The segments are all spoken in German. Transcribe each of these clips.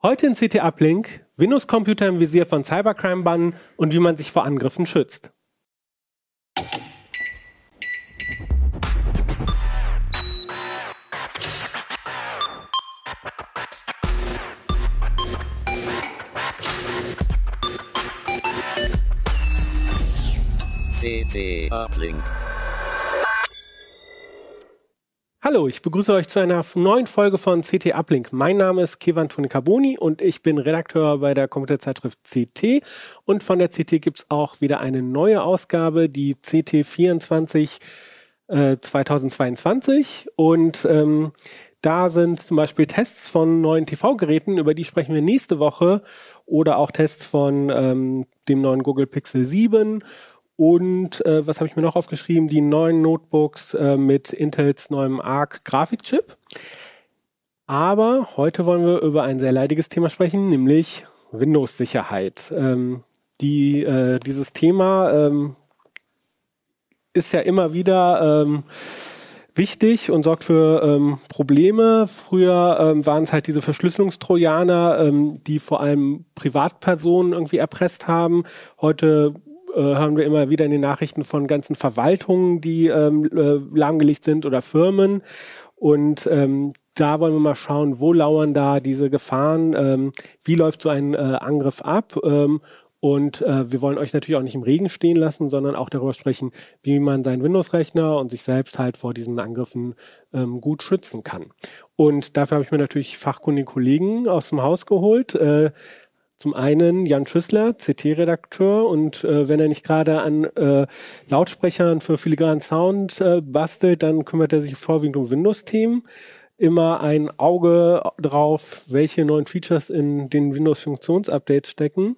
Heute in CT Uplink Windows-Computer im Visier von Cybercrime bannen und wie man sich vor Angriffen schützt. CT Uplink. Hallo, ich begrüße euch zu einer neuen Folge von CT Uplink. Mein Name ist Kevan Toni Carboni und ich bin Redakteur bei der Computerzeitschrift CT. Und von der CT gibt's auch wieder eine neue Ausgabe, die CT 24 äh, 2022. Und ähm, da sind zum Beispiel Tests von neuen TV-Geräten, über die sprechen wir nächste Woche. Oder auch Tests von ähm, dem neuen Google Pixel 7 und äh, was habe ich mir noch aufgeschrieben? Die neuen Notebooks äh, mit Intels neuem Arc Grafikchip. Aber heute wollen wir über ein sehr leidiges Thema sprechen, nämlich Windows-Sicherheit. Ähm, die, äh, dieses Thema ähm, ist ja immer wieder ähm, wichtig und sorgt für ähm, Probleme. Früher ähm, waren es halt diese Verschlüsselungstrojaner, ähm, die vor allem Privatpersonen irgendwie erpresst haben. Heute hören wir immer wieder in den Nachrichten von ganzen Verwaltungen, die ähm, äh, lahmgelegt sind oder Firmen. Und ähm, da wollen wir mal schauen, wo lauern da diese Gefahren, ähm, wie läuft so ein äh, Angriff ab. Ähm, und äh, wir wollen euch natürlich auch nicht im Regen stehen lassen, sondern auch darüber sprechen, wie man seinen Windows-Rechner und sich selbst halt vor diesen Angriffen ähm, gut schützen kann. Und dafür habe ich mir natürlich fachkundige Kollegen aus dem Haus geholt. Äh, zum einen Jan Schüssler, CT-Redakteur und äh, wenn er nicht gerade an äh, Lautsprechern für filigranen Sound äh, bastelt, dann kümmert er sich vorwiegend um Windows-Themen. Immer ein Auge drauf, welche neuen Features in den Windows-Funktionsupdates stecken.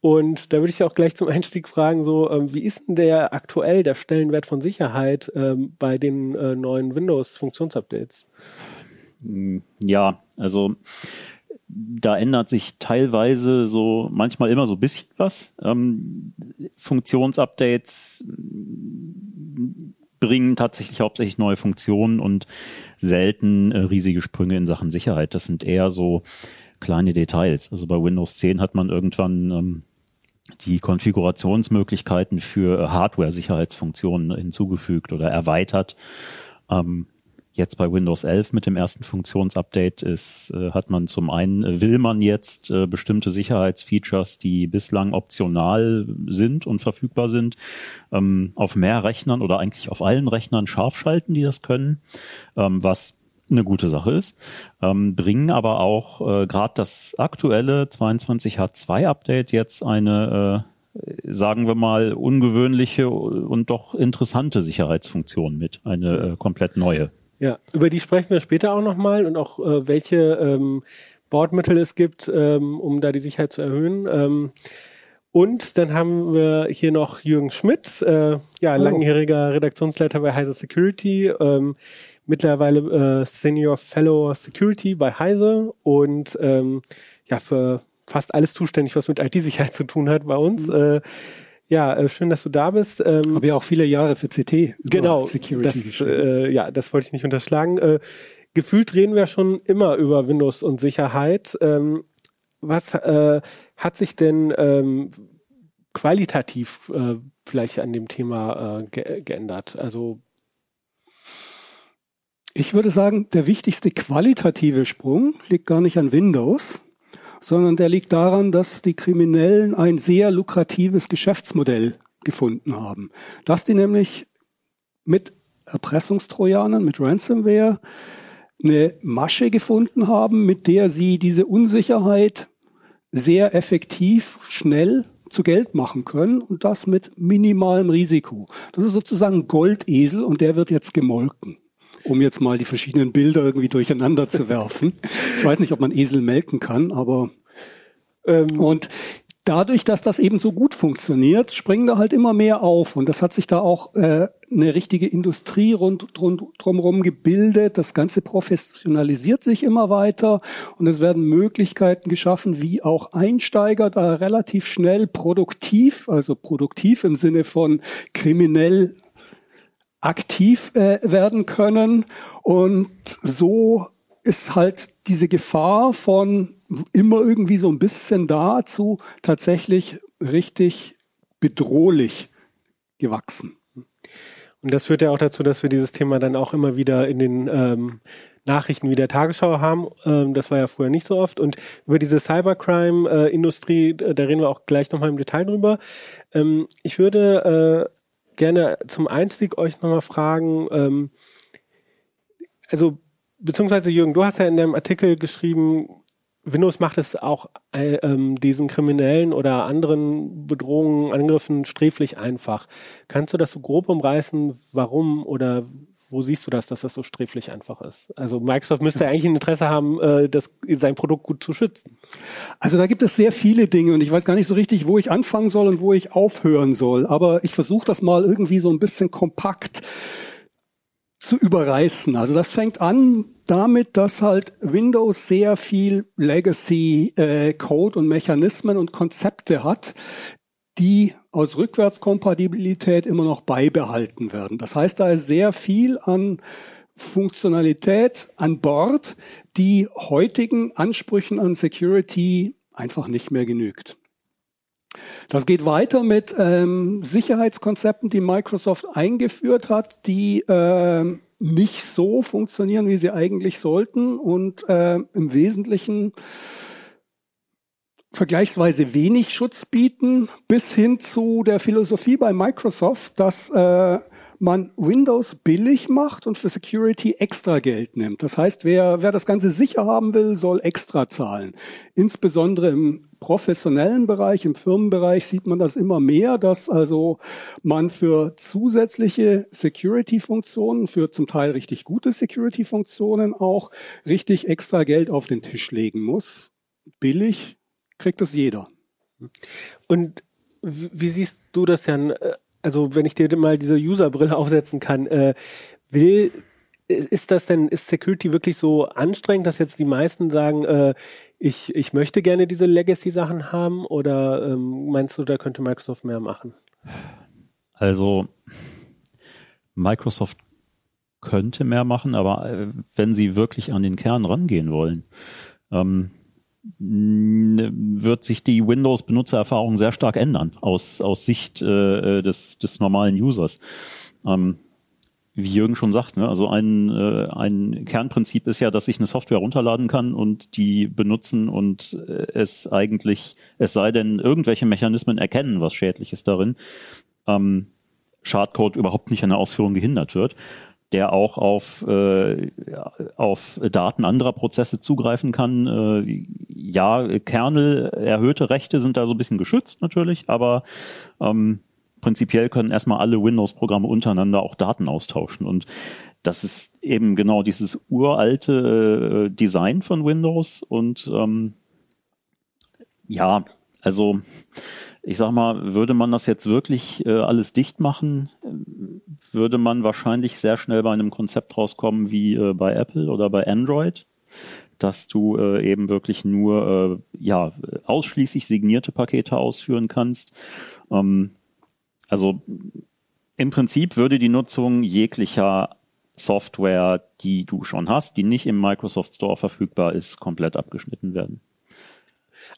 Und da würde ich auch gleich zum Einstieg fragen, so ähm, wie ist denn der aktuell der Stellenwert von Sicherheit ähm, bei den äh, neuen Windows-Funktionsupdates? Ja, also da ändert sich teilweise so manchmal immer so ein bisschen was. Ähm, Funktionsupdates bringen tatsächlich hauptsächlich neue Funktionen und selten äh, riesige Sprünge in Sachen Sicherheit. Das sind eher so kleine Details. Also bei Windows 10 hat man irgendwann ähm, die Konfigurationsmöglichkeiten für Hardware-Sicherheitsfunktionen hinzugefügt oder erweitert. Ähm, Jetzt bei Windows 11 mit dem ersten Funktionsupdate ist, äh, hat man zum einen, äh, will man jetzt äh, bestimmte Sicherheitsfeatures, die bislang optional sind und verfügbar sind, ähm, auf mehr Rechnern oder eigentlich auf allen Rechnern scharf schalten, die das können, ähm, was eine gute Sache ist, ähm, bringen aber auch äh, gerade das aktuelle 22H2 Update jetzt eine äh, sagen wir mal, ungewöhnliche und doch interessante Sicherheitsfunktion mit, eine äh, komplett neue. Ja, über die sprechen wir später auch nochmal und auch äh, welche ähm, Bordmittel es gibt, ähm, um da die Sicherheit zu erhöhen. Ähm, und dann haben wir hier noch Jürgen Schmidt, äh, ja, oh. langjähriger Redaktionsleiter bei Heise Security, ähm, mittlerweile äh, Senior Fellow Security bei Heise und ähm, ja, für fast alles zuständig, was mit IT-Sicherheit zu tun hat bei uns. Mhm. Äh, ja, äh, schön, dass du da bist. Ähm, Habe ja auch viele Jahre für CT genau, Security das, äh, ja, das wollte ich nicht unterschlagen. Äh, gefühlt reden wir schon immer über Windows und Sicherheit. Ähm, was äh, hat sich denn ähm, qualitativ äh, vielleicht an dem Thema äh, ge geändert? Also ich würde sagen, der wichtigste qualitative Sprung liegt gar nicht an Windows, sondern der liegt daran, dass die Kriminellen ein sehr lukratives Geschäftsmodell gefunden haben. Dass die nämlich mit Erpressungstrojanern, mit Ransomware eine Masche gefunden haben, mit der sie diese Unsicherheit sehr effektiv, schnell zu Geld machen können und das mit minimalem Risiko. Das ist sozusagen Goldesel und der wird jetzt gemolken um jetzt mal die verschiedenen Bilder irgendwie durcheinander zu werfen. Ich weiß nicht, ob man Esel melken kann, aber ähm, und dadurch, dass das eben so gut funktioniert, springen da halt immer mehr auf. Und das hat sich da auch äh, eine richtige Industrie rund, rund drumherum gebildet. Das Ganze professionalisiert sich immer weiter und es werden Möglichkeiten geschaffen, wie auch Einsteiger da relativ schnell produktiv, also produktiv im Sinne von kriminell aktiv äh, werden können. Und so ist halt diese Gefahr von immer irgendwie so ein bisschen da zu tatsächlich richtig bedrohlich gewachsen. Und das führt ja auch dazu, dass wir dieses Thema dann auch immer wieder in den ähm, Nachrichten wie der Tagesschau haben. Ähm, das war ja früher nicht so oft. Und über diese Cybercrime-Industrie, äh, da reden wir auch gleich nochmal im Detail drüber. Ähm, ich würde äh, gerne zum Einstieg euch nochmal fragen, ähm, also beziehungsweise Jürgen, du hast ja in deinem Artikel geschrieben, Windows macht es auch äh, ähm, diesen kriminellen oder anderen Bedrohungen, Angriffen sträflich einfach. Kannst du das so grob umreißen, warum oder wo siehst du das, dass das so sträflich einfach ist? Also Microsoft müsste eigentlich ein Interesse haben, äh, das, sein Produkt gut zu schützen. Also da gibt es sehr viele Dinge und ich weiß gar nicht so richtig, wo ich anfangen soll und wo ich aufhören soll. Aber ich versuche das mal irgendwie so ein bisschen kompakt zu überreißen. Also das fängt an damit, dass halt Windows sehr viel Legacy äh, und Mechanismen und Konzepte hat, die aus Rückwärtskompatibilität immer noch beibehalten werden. Das heißt, da ist sehr viel an Funktionalität an Bord, die heutigen Ansprüchen an Security einfach nicht mehr genügt. Das geht weiter mit ähm, Sicherheitskonzepten, die Microsoft eingeführt hat, die äh, nicht so funktionieren, wie sie eigentlich sollten und äh, im Wesentlichen vergleichsweise wenig Schutz bieten, bis hin zu der Philosophie bei Microsoft, dass äh, man Windows billig macht und für Security extra Geld nimmt. Das heißt, wer, wer das Ganze sicher haben will, soll extra zahlen. Insbesondere im professionellen Bereich, im Firmenbereich sieht man das immer mehr, dass also man für zusätzliche Security-Funktionen, für zum Teil richtig gute Security-Funktionen auch richtig extra Geld auf den Tisch legen muss. Billig kriegt das jeder. Und wie siehst du das, Jan? also wenn ich dir mal diese User-Brille aufsetzen kann, äh, will ist das denn, ist Security wirklich so anstrengend, dass jetzt die meisten sagen, äh, ich, ich möchte gerne diese Legacy-Sachen haben oder ähm, meinst du, da könnte Microsoft mehr machen? Also Microsoft könnte mehr machen, aber äh, wenn sie wirklich an den Kern rangehen wollen, ähm, wird sich die Windows-Benutzererfahrung sehr stark ändern aus, aus Sicht äh, des, des normalen Users. Ähm, wie Jürgen schon sagt, ne, also ein, äh, ein Kernprinzip ist ja, dass ich eine Software runterladen kann und die benutzen und äh, es eigentlich, es sei denn, irgendwelche Mechanismen erkennen, was schädlich ist darin, ähm, Schadcode überhaupt nicht an der Ausführung gehindert wird der auch auf, äh, auf Daten anderer Prozesse zugreifen kann. Äh, ja, Kernel, erhöhte Rechte sind da so ein bisschen geschützt natürlich, aber ähm, prinzipiell können erstmal alle Windows-Programme untereinander auch Daten austauschen. Und das ist eben genau dieses uralte äh, Design von Windows. Und ähm, ja, also ich sag mal, würde man das jetzt wirklich äh, alles dicht machen, würde man wahrscheinlich sehr schnell bei einem Konzept rauskommen wie äh, bei Apple oder bei Android, dass du äh, eben wirklich nur äh, ja ausschließlich signierte Pakete ausführen kannst. Ähm, also im Prinzip würde die Nutzung jeglicher Software, die du schon hast, die nicht im Microsoft Store verfügbar ist, komplett abgeschnitten werden.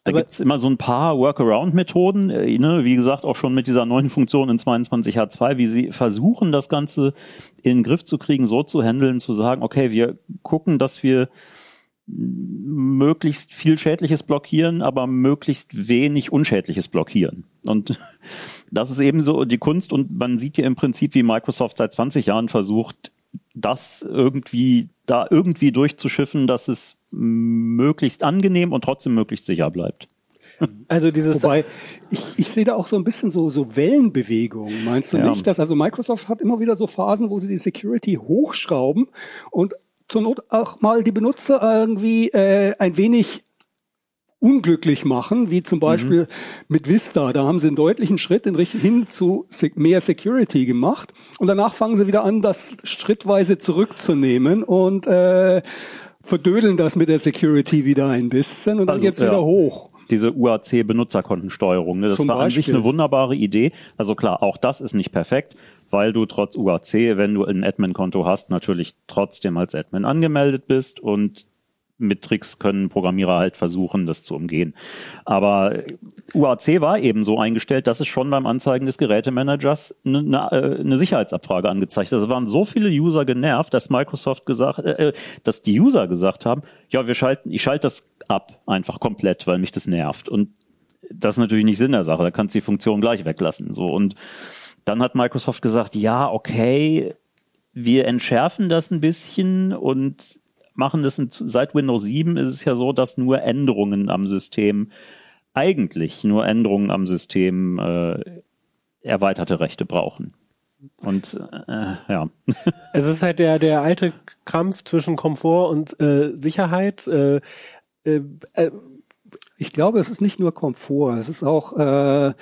Da gibt es immer so ein paar Workaround-Methoden, äh, ne, wie gesagt, auch schon mit dieser neuen Funktion in 22H2, wie sie versuchen, das Ganze in den Griff zu kriegen, so zu handeln, zu sagen, okay, wir gucken, dass wir möglichst viel Schädliches blockieren, aber möglichst wenig Unschädliches blockieren. Und das ist eben so die Kunst und man sieht ja im Prinzip, wie Microsoft seit 20 Jahren versucht, das irgendwie da irgendwie durchzuschiffen, dass es möglichst angenehm und trotzdem möglichst sicher bleibt. Also dieses. Wobei, ich, ich sehe da auch so ein bisschen so, so Wellenbewegungen. Meinst du Ja. nicht, dass also Microsoft hat immer wieder so Phasen, wo sie die Security hochschrauben und zur Not auch mal die Benutzer irgendwie äh, ein wenig unglücklich machen, wie zum Beispiel mit Vista. Da haben sie einen deutlichen Schritt in Richtung hin zu mehr Security gemacht und danach fangen sie wieder an, das schrittweise zurückzunehmen und äh, verdödeln das mit der Security wieder ein bisschen und dann Also, geht's ja. wieder hoch. diese UAC-Benutzerkontensteuerung. Ne? Das Zum war an sich Beispiel. eine wunderbare Idee. Also klar, auch das ist nicht perfekt, weil du trotz UAC, wenn du ein Admin-Konto hast, natürlich trotzdem als Admin angemeldet bist und mit Tricks können Programmierer halt versuchen, das zu umgehen. Aber UAC war eben so eingestellt, dass es schon beim Anzeigen des Gerätemanagers eine, eine, äh, eine Sicherheitsabfrage angezeigt hat. Es waren so viele User genervt, dass Microsoft gesagt, äh, äh, dass die User gesagt haben, ja, wir schalten, ich schalte das ab, einfach komplett, weil mich das nervt. Und das ist natürlich nicht Sinn der Sache. Da kannst du die Funktion gleich weglassen. So und dann hat Microsoft gesagt, ja, okay, wir entschärfen das ein bisschen und machen das in, seit Windows 7 ist es ja so, dass nur Änderungen am System eigentlich nur Änderungen am System äh, erweiterte Rechte brauchen. Und äh, ja, Es ist halt der, der alte Kampf zwischen Komfort und äh, Sicherheit. Äh, äh, äh, Ich glaube, es ist nicht nur Komfort, es ist auch, äh,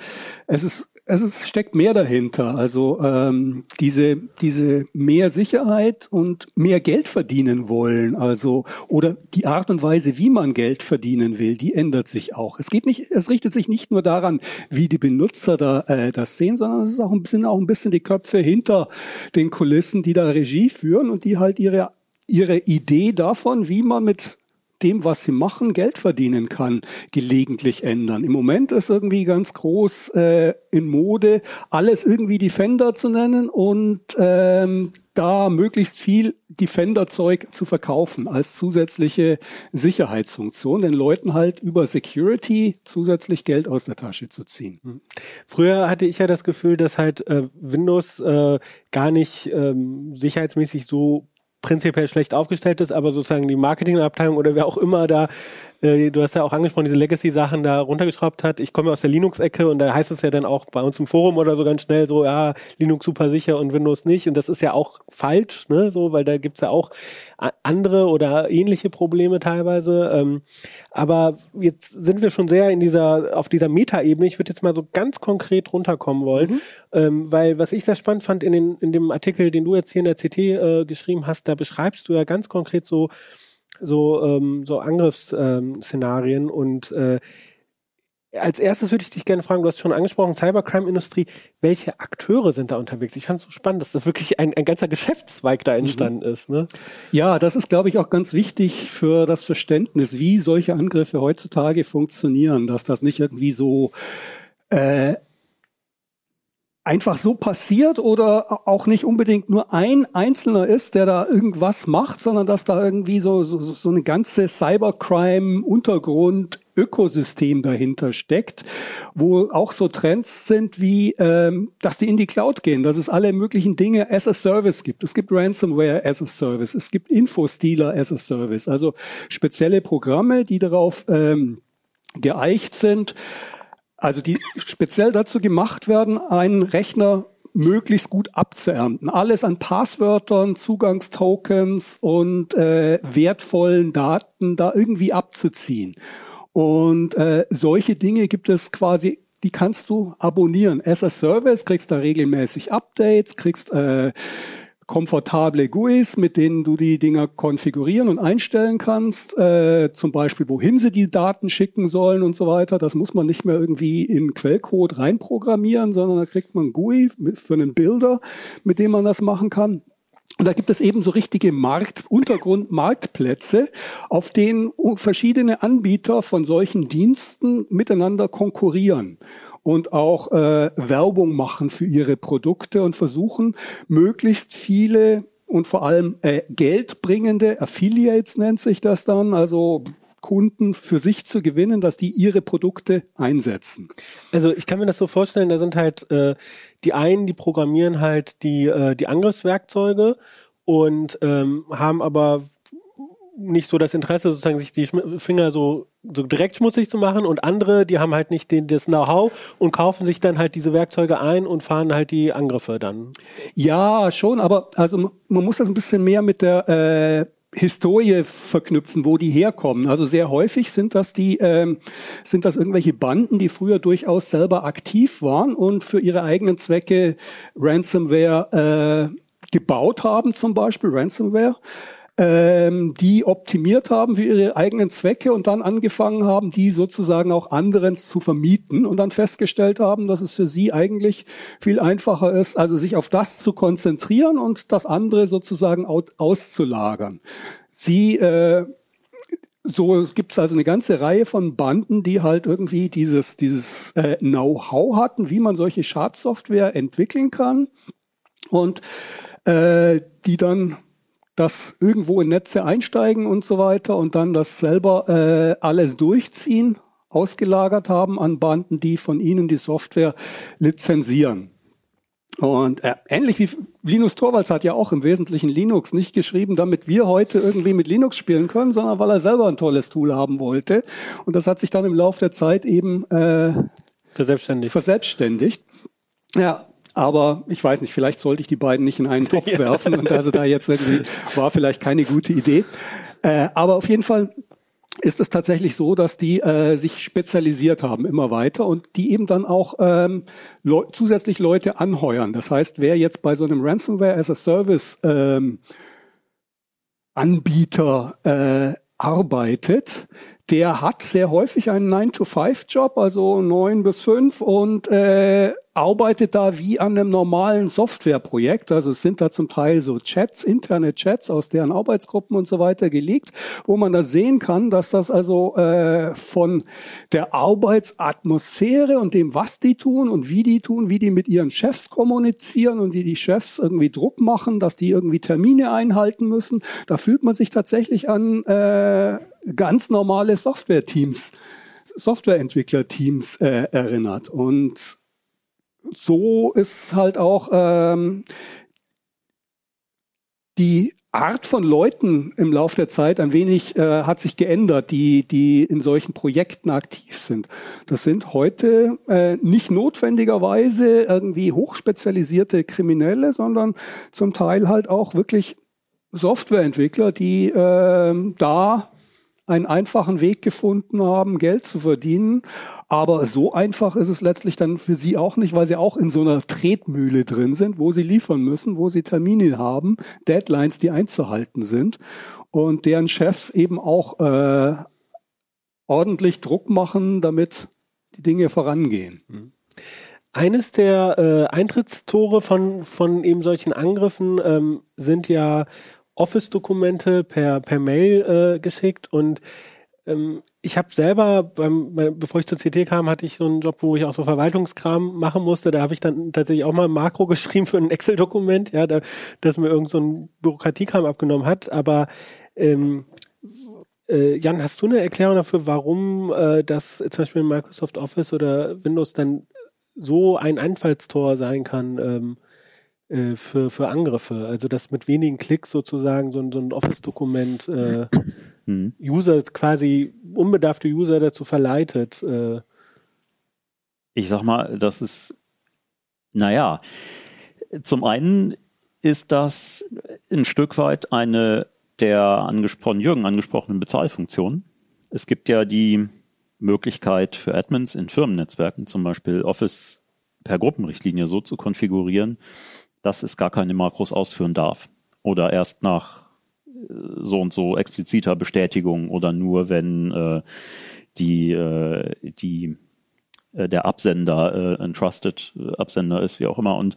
es ist, es ist, steckt mehr dahinter. Also ähm, diese, diese mehr Sicherheit und mehr Geld verdienen wollen, also oder die Art und Weise, wie man Geld verdienen will, die ändert sich auch. Es geht nicht, es richtet sich nicht nur daran, wie die Benutzer da äh, das sehen, sondern es ist auch ein bisschen auch ein bisschen die Köpfe hinter den Kulissen, die da Regie führen und die halt ihre ihre Idee davon, wie man mit dem, was sie machen, Geld verdienen kann, gelegentlich ändern. Im Moment ist irgendwie ganz groß äh, in Mode, alles irgendwie Defender zu nennen und ähm, da möglichst viel Defender-Zeug zu verkaufen als zusätzliche Sicherheitsfunktion, den Leuten halt über Security zusätzlich Geld aus der Tasche zu ziehen. Früher hatte ich ja das Gefühl, dass halt äh, Windows äh, gar nicht ähm, sicherheitsmäßig so prinzipiell schlecht aufgestellt ist, aber sozusagen die Marketingabteilung oder wer auch immer da, äh, du hast ja auch angesprochen, diese Legacy-Sachen da runtergeschraubt hat. Ich komme aus der Linux-Ecke und da heißt es ja dann auch bei uns im Forum oder so ganz schnell so, ja, Linux super sicher und Windows nicht. Und das ist ja auch falsch, ne, so, weil da gibt's ja auch andere oder ähnliche Probleme teilweise. Ähm, aber jetzt sind wir schon sehr in dieser, auf dieser Metaebene. Ich würde jetzt mal so ganz konkret runterkommen wollen, ähm, weil was ich sehr spannend fand in, den, in dem Artikel, den du jetzt hier in der CT äh, geschrieben hast, da beschreibst du ja ganz konkret so so ähm, so Angriffsszenarien ähm, und äh, als erstes würde ich dich gerne fragen, du hast schon angesprochen, Cybercrime-Industrie, welche Akteure sind da unterwegs? Ich fand es so spannend, dass da wirklich ein, ein ganzer Geschäftszweig da entstanden ist. Ne? Ja, das ist, glaube ich, auch ganz wichtig für das Verständnis, wie solche Angriffe heutzutage funktionieren, dass das nicht irgendwie so äh, einfach so passiert oder auch nicht unbedingt nur ein Einzelner ist, der da irgendwas macht, sondern dass da irgendwie so, so, so eine ganze Cybercrime-Untergrund Ökosystem dahinter steckt, wo auch so Trends sind wie, ähm, dass die in die Cloud gehen, dass es alle möglichen Dinge as a Service gibt. Es gibt Ransomware as a Service, es gibt Infostealer as a Service, also spezielle Programme, die darauf ähm, geeicht sind, also die speziell dazu gemacht werden, einen Rechner möglichst gut abzuernten. Alles an Passwörtern, Zugangstokens und äh, wertvollen Daten da irgendwie abzuziehen. Und äh, solche Dinge gibt es quasi, die kannst du abonnieren. As a Service kriegst da regelmäßig Updates, kriegst äh, komfortable GUIs, mit denen du die Dinger konfigurieren und einstellen kannst, äh, zum Beispiel wohin sie die Daten schicken sollen und so weiter. Das muss man nicht mehr irgendwie in Quellcode reinprogrammieren, sondern da kriegt man GUI für einen Bilder, mit dem man das machen kann. Und da gibt es eben so richtige Markt, Untergrundmarktplätze, auf denen verschiedene Anbieter von solchen Diensten miteinander konkurrieren und auch äh, Werbung machen für ihre Produkte und versuchen, möglichst viele und vor allem äh, geldbringende Affiliates nennt sich das dann, also Kunden für sich zu gewinnen, dass die ihre Produkte einsetzen. Also ich kann mir das so vorstellen, da sind halt äh, die einen, die programmieren halt die, äh, die Angriffswerkzeuge und ähm, haben aber nicht so das Interesse, sozusagen sich die Finger so, so direkt schmutzig zu machen und andere, die haben halt nicht den, das Know-how und kaufen sich dann halt diese Werkzeuge ein und fahren halt die Angriffe dann. Ja, schon, aber also man muss das ein bisschen mehr mit der äh, Historie verknüpfen, wo die herkommen. Also sehr häufig sind das die, ähm, sind das irgendwelche Banden, die früher durchaus selber aktiv waren und für ihre eigenen Zwecke Ransomware äh, gebaut haben, zum Beispiel Ransomware ähm, die optimiert haben für ihre eigenen Zwecke und dann angefangen haben, die sozusagen auch anderen zu vermieten und dann festgestellt haben, dass es für sie eigentlich viel einfacher ist, also sich auf das zu konzentrieren und das andere sozusagen auszulagern. Sie äh, so gibt es also eine ganze Reihe von Banden, die halt irgendwie dieses, dieses äh, Know-how hatten, wie man solche Schadsoftware entwickeln kann und äh, die dann das irgendwo in Netze einsteigen und so weiter und dann das selber äh, alles durchziehen, ausgelagert haben an Banden, die von ihnen die Software lizenzieren. Und äh, ähnlich wie Linus Torvalds hat ja auch im Wesentlichen Linux nicht geschrieben, damit wir heute irgendwie mit Linux spielen können, sondern weil er selber ein tolles Tool haben wollte. Und das hat sich dann im Laufe der Zeit eben äh, verselbstständigt. verselbstständigt. Ja, aber ich weiß nicht, vielleicht sollte ich die beiden nicht in einen Topf werfen und also da jetzt irgendwie war vielleicht keine gute Idee. Äh, aber auf jeden Fall ist es tatsächlich so, dass die äh, sich spezialisiert haben immer weiter und die eben dann auch ähm, le zusätzlich Leute anheuern. Das heißt, wer jetzt bei so einem Ransomware as a Service ähm, Anbieter äh, arbeitet, der hat sehr häufig einen 9-to-5-Job, also 9 bis 5 und äh, arbeitet da wie an einem normalen Softwareprojekt. Also es sind da zum Teil so Chats, interne Chats aus deren Arbeitsgruppen und so weiter gelegt, wo man da sehen kann, dass das also äh, von der Arbeitsatmosphäre und dem, was die tun und wie die tun, wie die mit ihren Chefs kommunizieren und wie die Chefs irgendwie Druck machen, dass die irgendwie Termine einhalten müssen. Da fühlt man sich tatsächlich an äh, ganz normale Software-Teams, Softwareentwickler-Teams äh, erinnert. Und so ist halt auch ähm, die Art von Leuten im Laufe der Zeit ein wenig äh, hat sich geändert, die die in solchen Projekten aktiv sind. Das sind heute äh, nicht notwendigerweise irgendwie hochspezialisierte Kriminelle, sondern zum Teil halt auch wirklich Softwareentwickler, die äh, da einen einfachen Weg gefunden haben, Geld zu verdienen. Aber so einfach ist es letztlich dann für sie auch nicht, weil sie auch in so einer Tretmühle drin sind, wo sie liefern müssen, wo sie Termine haben, Deadlines, die einzuhalten sind und deren Chefs eben auch äh, ordentlich Druck machen, damit die Dinge vorangehen. Mhm. Eines der äh, Eintrittstore von, von eben solchen Angriffen ähm, sind ja Office-Dokumente per, per Mail äh, geschickt und ähm, ich habe selber, beim, bei, bevor ich zur CT kam, hatte ich so einen Job, wo ich auch so Verwaltungskram machen musste. Da habe ich dann tatsächlich auch mal ein Makro geschrieben für ein Excel-Dokument, ja, da, das mir irgend so ein Bürokratiekram abgenommen hat. Aber ähm, äh, Jan, hast du eine Erklärung dafür, warum äh, das zum Beispiel in Microsoft Office oder Windows dann so ein Einfallstor sein kann? Ähm, äh, für, für Angriffe. Also dass mit wenigen Klicks sozusagen so ein, so ein Office-Dokument äh, mhm. User quasi unbedarfte User dazu verleitet. Äh. Ich sag mal, das ist, naja, zum einen ist das ein Stück weit eine der angesprochen, Jürgen angesprochenen Bezahlfunktionen. Es gibt ja die Möglichkeit für Admins in Firmennetzwerken, zum Beispiel Office per Gruppenrichtlinie so zu konfigurieren, dass es gar keine Makros ausführen darf. Oder erst nach äh, so und so expliziter Bestätigung oder nur wenn äh, die, äh, die äh, der Absender äh, ein Trusted äh, Absender ist, wie auch immer. Und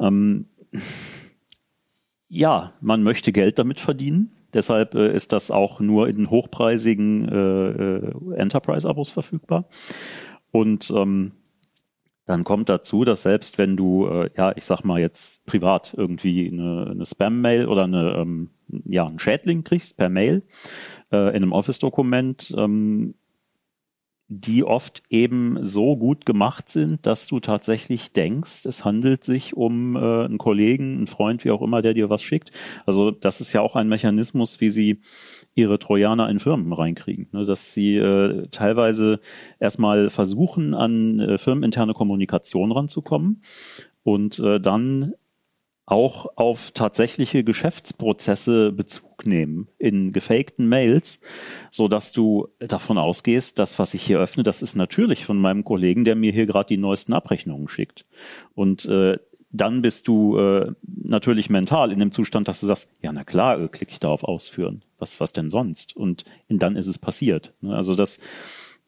ähm, ja, man möchte Geld damit verdienen. Deshalb äh, ist das auch nur in hochpreisigen äh, Enterprise-Abos verfügbar. Und ähm, dann kommt dazu, dass selbst wenn du, äh, ja, ich sag mal jetzt privat irgendwie eine, eine Spam-Mail oder eine, ähm, ja, einen Schädling kriegst per Mail äh, in einem Office-Dokument, ähm, die oft eben so gut gemacht sind, dass du tatsächlich denkst, es handelt sich um äh, einen Kollegen, einen Freund, wie auch immer, der dir was schickt. Also das ist ja auch ein Mechanismus, wie sie ihre Trojaner in Firmen reinkriegen. Ne, dass sie äh, teilweise erstmal versuchen, an äh, firmeninterne Kommunikation ranzukommen und äh, dann auch auf tatsächliche Geschäftsprozesse Bezug nehmen in gefakten Mails, so dass du davon ausgehst, dass was ich hier öffne, das ist natürlich von meinem Kollegen, der mir hier gerade die neuesten Abrechnungen schickt. Und äh, dann bist du äh, natürlich mental in dem Zustand, dass du sagst, ja, na klar, äh, klicke ich da auf Ausführen. Was, was denn sonst? Und dann ist es passiert. Ne? Also das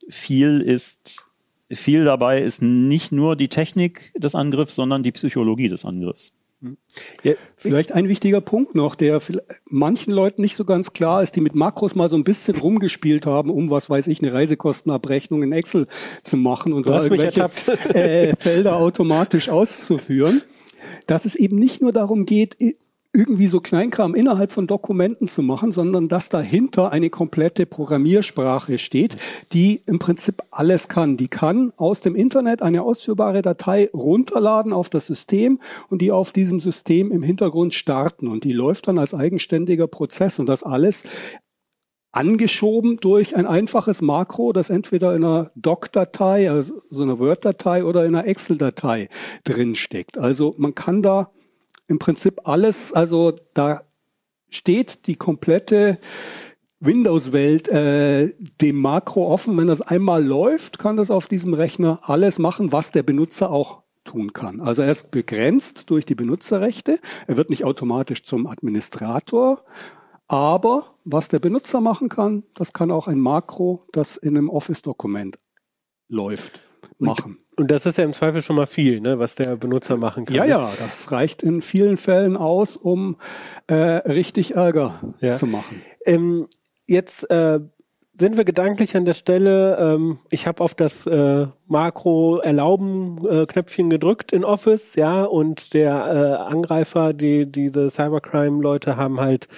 viel ist, viel dabei ist nicht nur die Technik des Angriffs, sondern die Psychologie des Angriffs. Ja, vielleicht ein wichtiger Punkt noch, der manchen Leuten nicht so ganz klar ist, die mit Makros mal so ein bisschen rumgespielt haben, um was weiß ich, eine Reisekostenabrechnung in Excel zu machen und du da irgendwelche äh, Felder automatisch auszuführen, dass es eben nicht nur darum geht, irgendwie so Kleinkram innerhalb von Dokumenten zu machen, sondern dass dahinter eine komplette Programmiersprache steht, die im Prinzip alles kann. Die kann aus dem Internet eine ausführbare Datei runterladen auf das System und die auf diesem System im Hintergrund starten. Und die läuft dann als eigenständiger Prozess und das alles angeschoben durch ein einfaches Makro, das entweder in einer Doc-Datei, also so einer Word-Datei oder in einer Excel-Datei drinsteckt. Also man kann da im Prinzip alles, also da steht die komplette Windows-Welt äh, dem Makro offen. Wenn das einmal läuft, kann das auf diesem Rechner alles machen, was der Benutzer auch tun kann. Also er ist begrenzt durch die Benutzerrechte. Er wird nicht automatisch zum Administrator. Aber was der Benutzer machen kann, das kann auch ein Makro, das in einem Office-Dokument läuft, machen. Und das ist ja im Zweifel schon mal viel, ne, was der Benutzer machen kann. Ja, ja, das reicht in vielen Fällen aus, um äh, richtig Ärger ja. zu machen. Ähm, jetzt äh, sind wir gedanklich an der Stelle, ähm, ich habe auf das äh, Makro erlauben äh, Knöpfchen gedrückt in Office, ja, und der äh, Angreifer, die diese Cybercrime Leute haben halt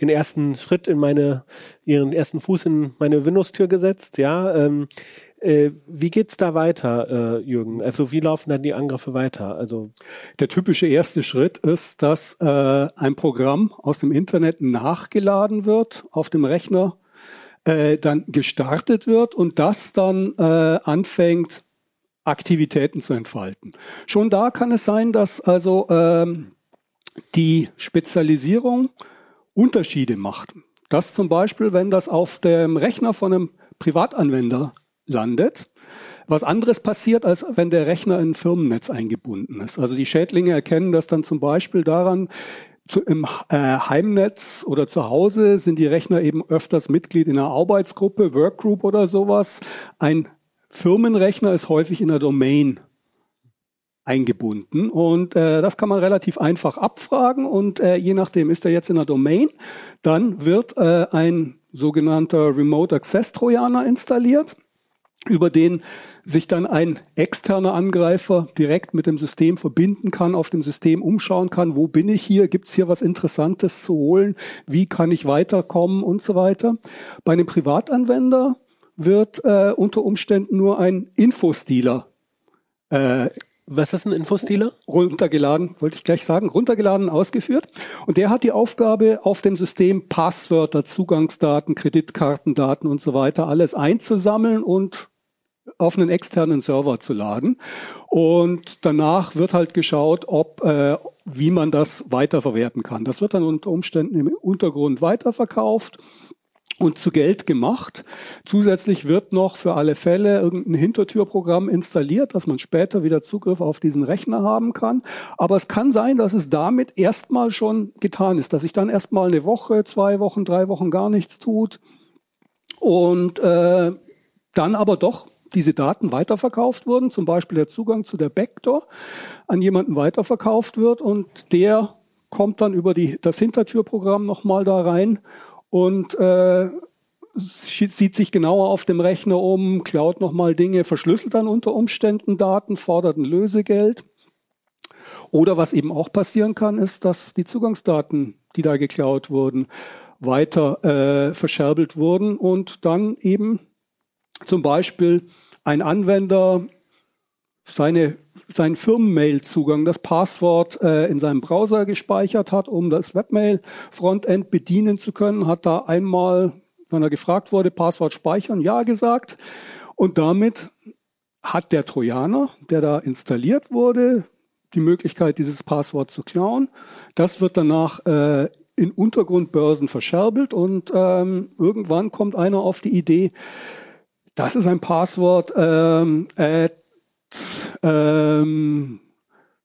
den ersten Schritt in meine ihren ersten Fuß in meine Windows Tür gesetzt, ja. Ähm, äh, wie geht's da weiter, äh, Jürgen? Also wie laufen dann die Angriffe weiter? Also der typische erste Schritt ist, dass äh, ein Programm aus dem Internet nachgeladen wird auf dem Rechner, äh, dann gestartet wird und das dann äh, anfängt Aktivitäten zu entfalten. Schon da kann es sein, dass also ähm, die Spezialisierung Unterschiede macht. Das zum Beispiel, wenn das auf dem Rechner von einem Privatanwender landet. Was anderes passiert, als wenn der Rechner in ein Firmennetz eingebunden ist. Also die Schädlinge erkennen das dann zum Beispiel daran, zu, im äh, Heimnetz oder zu Hause sind die Rechner eben öfters Mitglied in einer Arbeitsgruppe, Workgroup oder sowas. Ein Firmenrechner ist häufig in der Domain eingebunden und äh, das kann man relativ einfach abfragen und äh, je nachdem ist er jetzt in der Domain, dann wird äh, ein sogenannter Remote Access Trojaner installiert über den sich dann ein externer Angreifer direkt mit dem System verbinden kann, auf dem System umschauen kann, wo bin ich hier, gibt es hier was Interessantes zu holen, wie kann ich weiterkommen und so weiter. Bei einem Privatanwender wird äh, unter Umständen nur ein Infostealer äh, was ist ein Infostealer? Runtergeladen, wollte ich gleich sagen, runtergeladen, ausgeführt. Und der hat die Aufgabe, auf dem System Passwörter, Zugangsdaten, Kreditkartendaten und so weiter alles einzusammeln und auf einen externen Server zu laden. Und danach wird halt geschaut, ob, äh, wie man das weiterverwerten kann. Das wird dann unter Umständen im Untergrund weiterverkauft und zu Geld gemacht. Zusätzlich wird noch für alle Fälle irgendein Hintertürprogramm installiert, dass man später wieder Zugriff auf diesen Rechner haben kann. Aber es kann sein, dass es damit erstmal schon getan ist, dass sich dann erstmal eine Woche, zwei Wochen, drei Wochen gar nichts tut und äh, dann aber doch diese Daten weiterverkauft wurden, zum Beispiel der Zugang zu der Backdoor an jemanden weiterverkauft wird und der kommt dann über die, das Hintertürprogramm nochmal da rein und äh, sieht sich genauer auf dem Rechner um, klaut nochmal Dinge, verschlüsselt dann unter Umständen Daten, fordert ein Lösegeld. Oder was eben auch passieren kann, ist, dass die Zugangsdaten, die da geklaut wurden, weiter äh, verscherbelt wurden und dann eben zum Beispiel ein Anwender seine, seinen Firmenmail-Zugang, das Passwort äh, in seinem Browser gespeichert hat, um das Webmail-Frontend bedienen zu können, hat da einmal, wenn er gefragt wurde, Passwort speichern, ja gesagt. Und damit hat der Trojaner, der da installiert wurde, die Möglichkeit, dieses Passwort zu klauen. Das wird danach äh, in Untergrundbörsen verscherbelt und ähm, irgendwann kommt einer auf die Idee, das ist ein Passwort ähm, at ähm,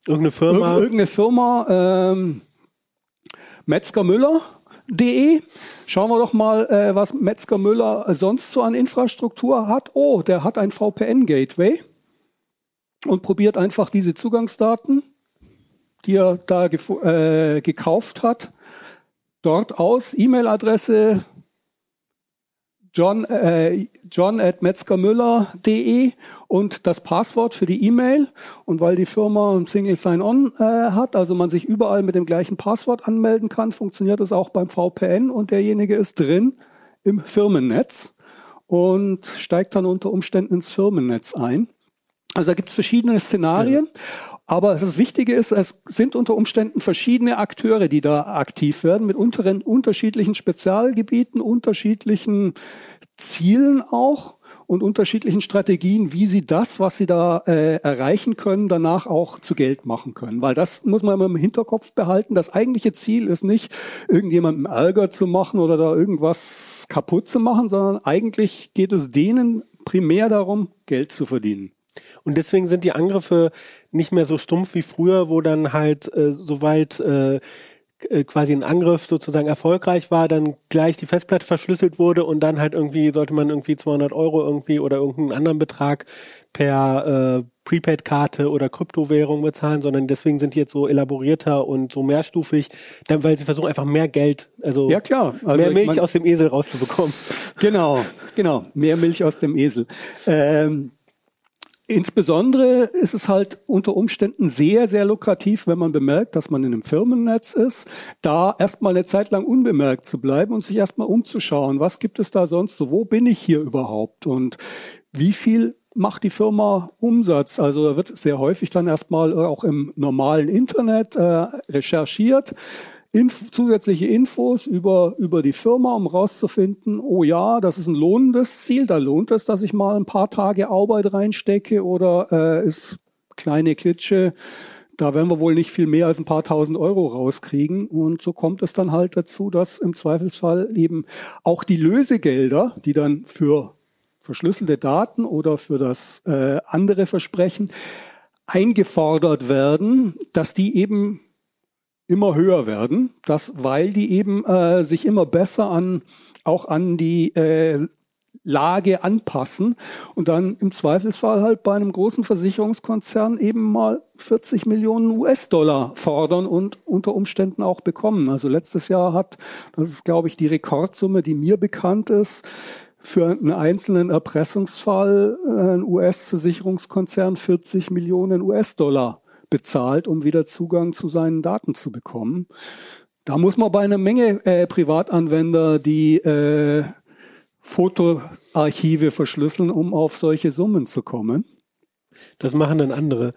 irgendeine Firma, irgendeine Firma ähm, Metzger Müller.de. Schauen wir doch mal, äh, was Metzger Müller sonst so an Infrastruktur hat. Oh, der hat ein VPN-Gateway und probiert einfach diese Zugangsdaten, die er da äh, gekauft hat, dort aus. E-Mail-Adresse john, äh, john at metzgermüller.de und das Passwort für die E-Mail. Und weil die Firma ein Single Sign-On äh, hat, also man sich überall mit dem gleichen Passwort anmelden kann, funktioniert das auch beim VPN und derjenige ist drin im Firmennetz und steigt dann unter Umständen ins Firmennetz ein. Also da gibt es verschiedene Szenarien. Ja. Aber das Wichtige ist, es sind unter Umständen verschiedene Akteure, die da aktiv werden, mit unteren, unterschiedlichen Spezialgebieten, unterschiedlichen Zielen auch und unterschiedlichen Strategien, wie sie das, was sie da äh, erreichen können, danach auch zu Geld machen können. Weil das muss man immer im Hinterkopf behalten. Das eigentliche Ziel ist nicht, irgendjemandem Ärger zu machen oder da irgendwas kaputt zu machen, sondern eigentlich geht es denen primär darum, Geld zu verdienen. Und deswegen sind die Angriffe nicht mehr so stumpf wie früher, wo dann halt äh, soweit äh, äh, quasi ein Angriff sozusagen erfolgreich war, dann gleich die Festplatte verschlüsselt wurde und dann halt irgendwie sollte man irgendwie 200 Euro irgendwie oder irgendeinen anderen Betrag per äh, Prepaid-Karte oder Kryptowährung bezahlen, sondern deswegen sind die jetzt so elaborierter und so mehrstufig, dann, weil sie versuchen einfach mehr Geld, also, ja, klar. also mehr Milch mein, aus dem Esel rauszubekommen. Genau, genau, mehr Milch aus dem Esel. Ähm, Insbesondere ist es halt unter Umständen sehr, sehr lukrativ, wenn man bemerkt, dass man in einem Firmennetz ist, da erstmal eine Zeit lang unbemerkt zu bleiben und sich erstmal umzuschauen, was gibt es da sonst so, wo bin ich hier überhaupt und wie viel macht die Firma Umsatz? Also da wird sehr häufig dann erstmal auch im normalen Internet äh, recherchiert Inf zusätzliche Infos über, über die Firma, um rauszufinden, oh ja, das ist ein lohnendes Ziel, da lohnt es, dass ich mal ein paar Tage Arbeit reinstecke oder äh, ist kleine Klitsche, da werden wir wohl nicht viel mehr als ein paar tausend Euro rauskriegen. Und so kommt es dann halt dazu, dass im Zweifelsfall eben auch die Lösegelder, die dann für verschlüsselte Daten oder für das äh, andere Versprechen eingefordert werden, dass die eben immer höher werden, das, weil die eben äh, sich immer besser an auch an die äh, Lage anpassen und dann im Zweifelsfall halt bei einem großen Versicherungskonzern eben mal 40 Millionen US-Dollar fordern und unter Umständen auch bekommen. Also letztes Jahr hat, das ist glaube ich die Rekordsumme, die mir bekannt ist, für einen einzelnen Erpressungsfall äh, ein US-Versicherungskonzern 40 Millionen US-Dollar bezahlt, um wieder Zugang zu seinen Daten zu bekommen. Da muss man bei einer Menge äh, Privatanwender die äh, Fotoarchive verschlüsseln, um auf solche Summen zu kommen. Das machen dann andere.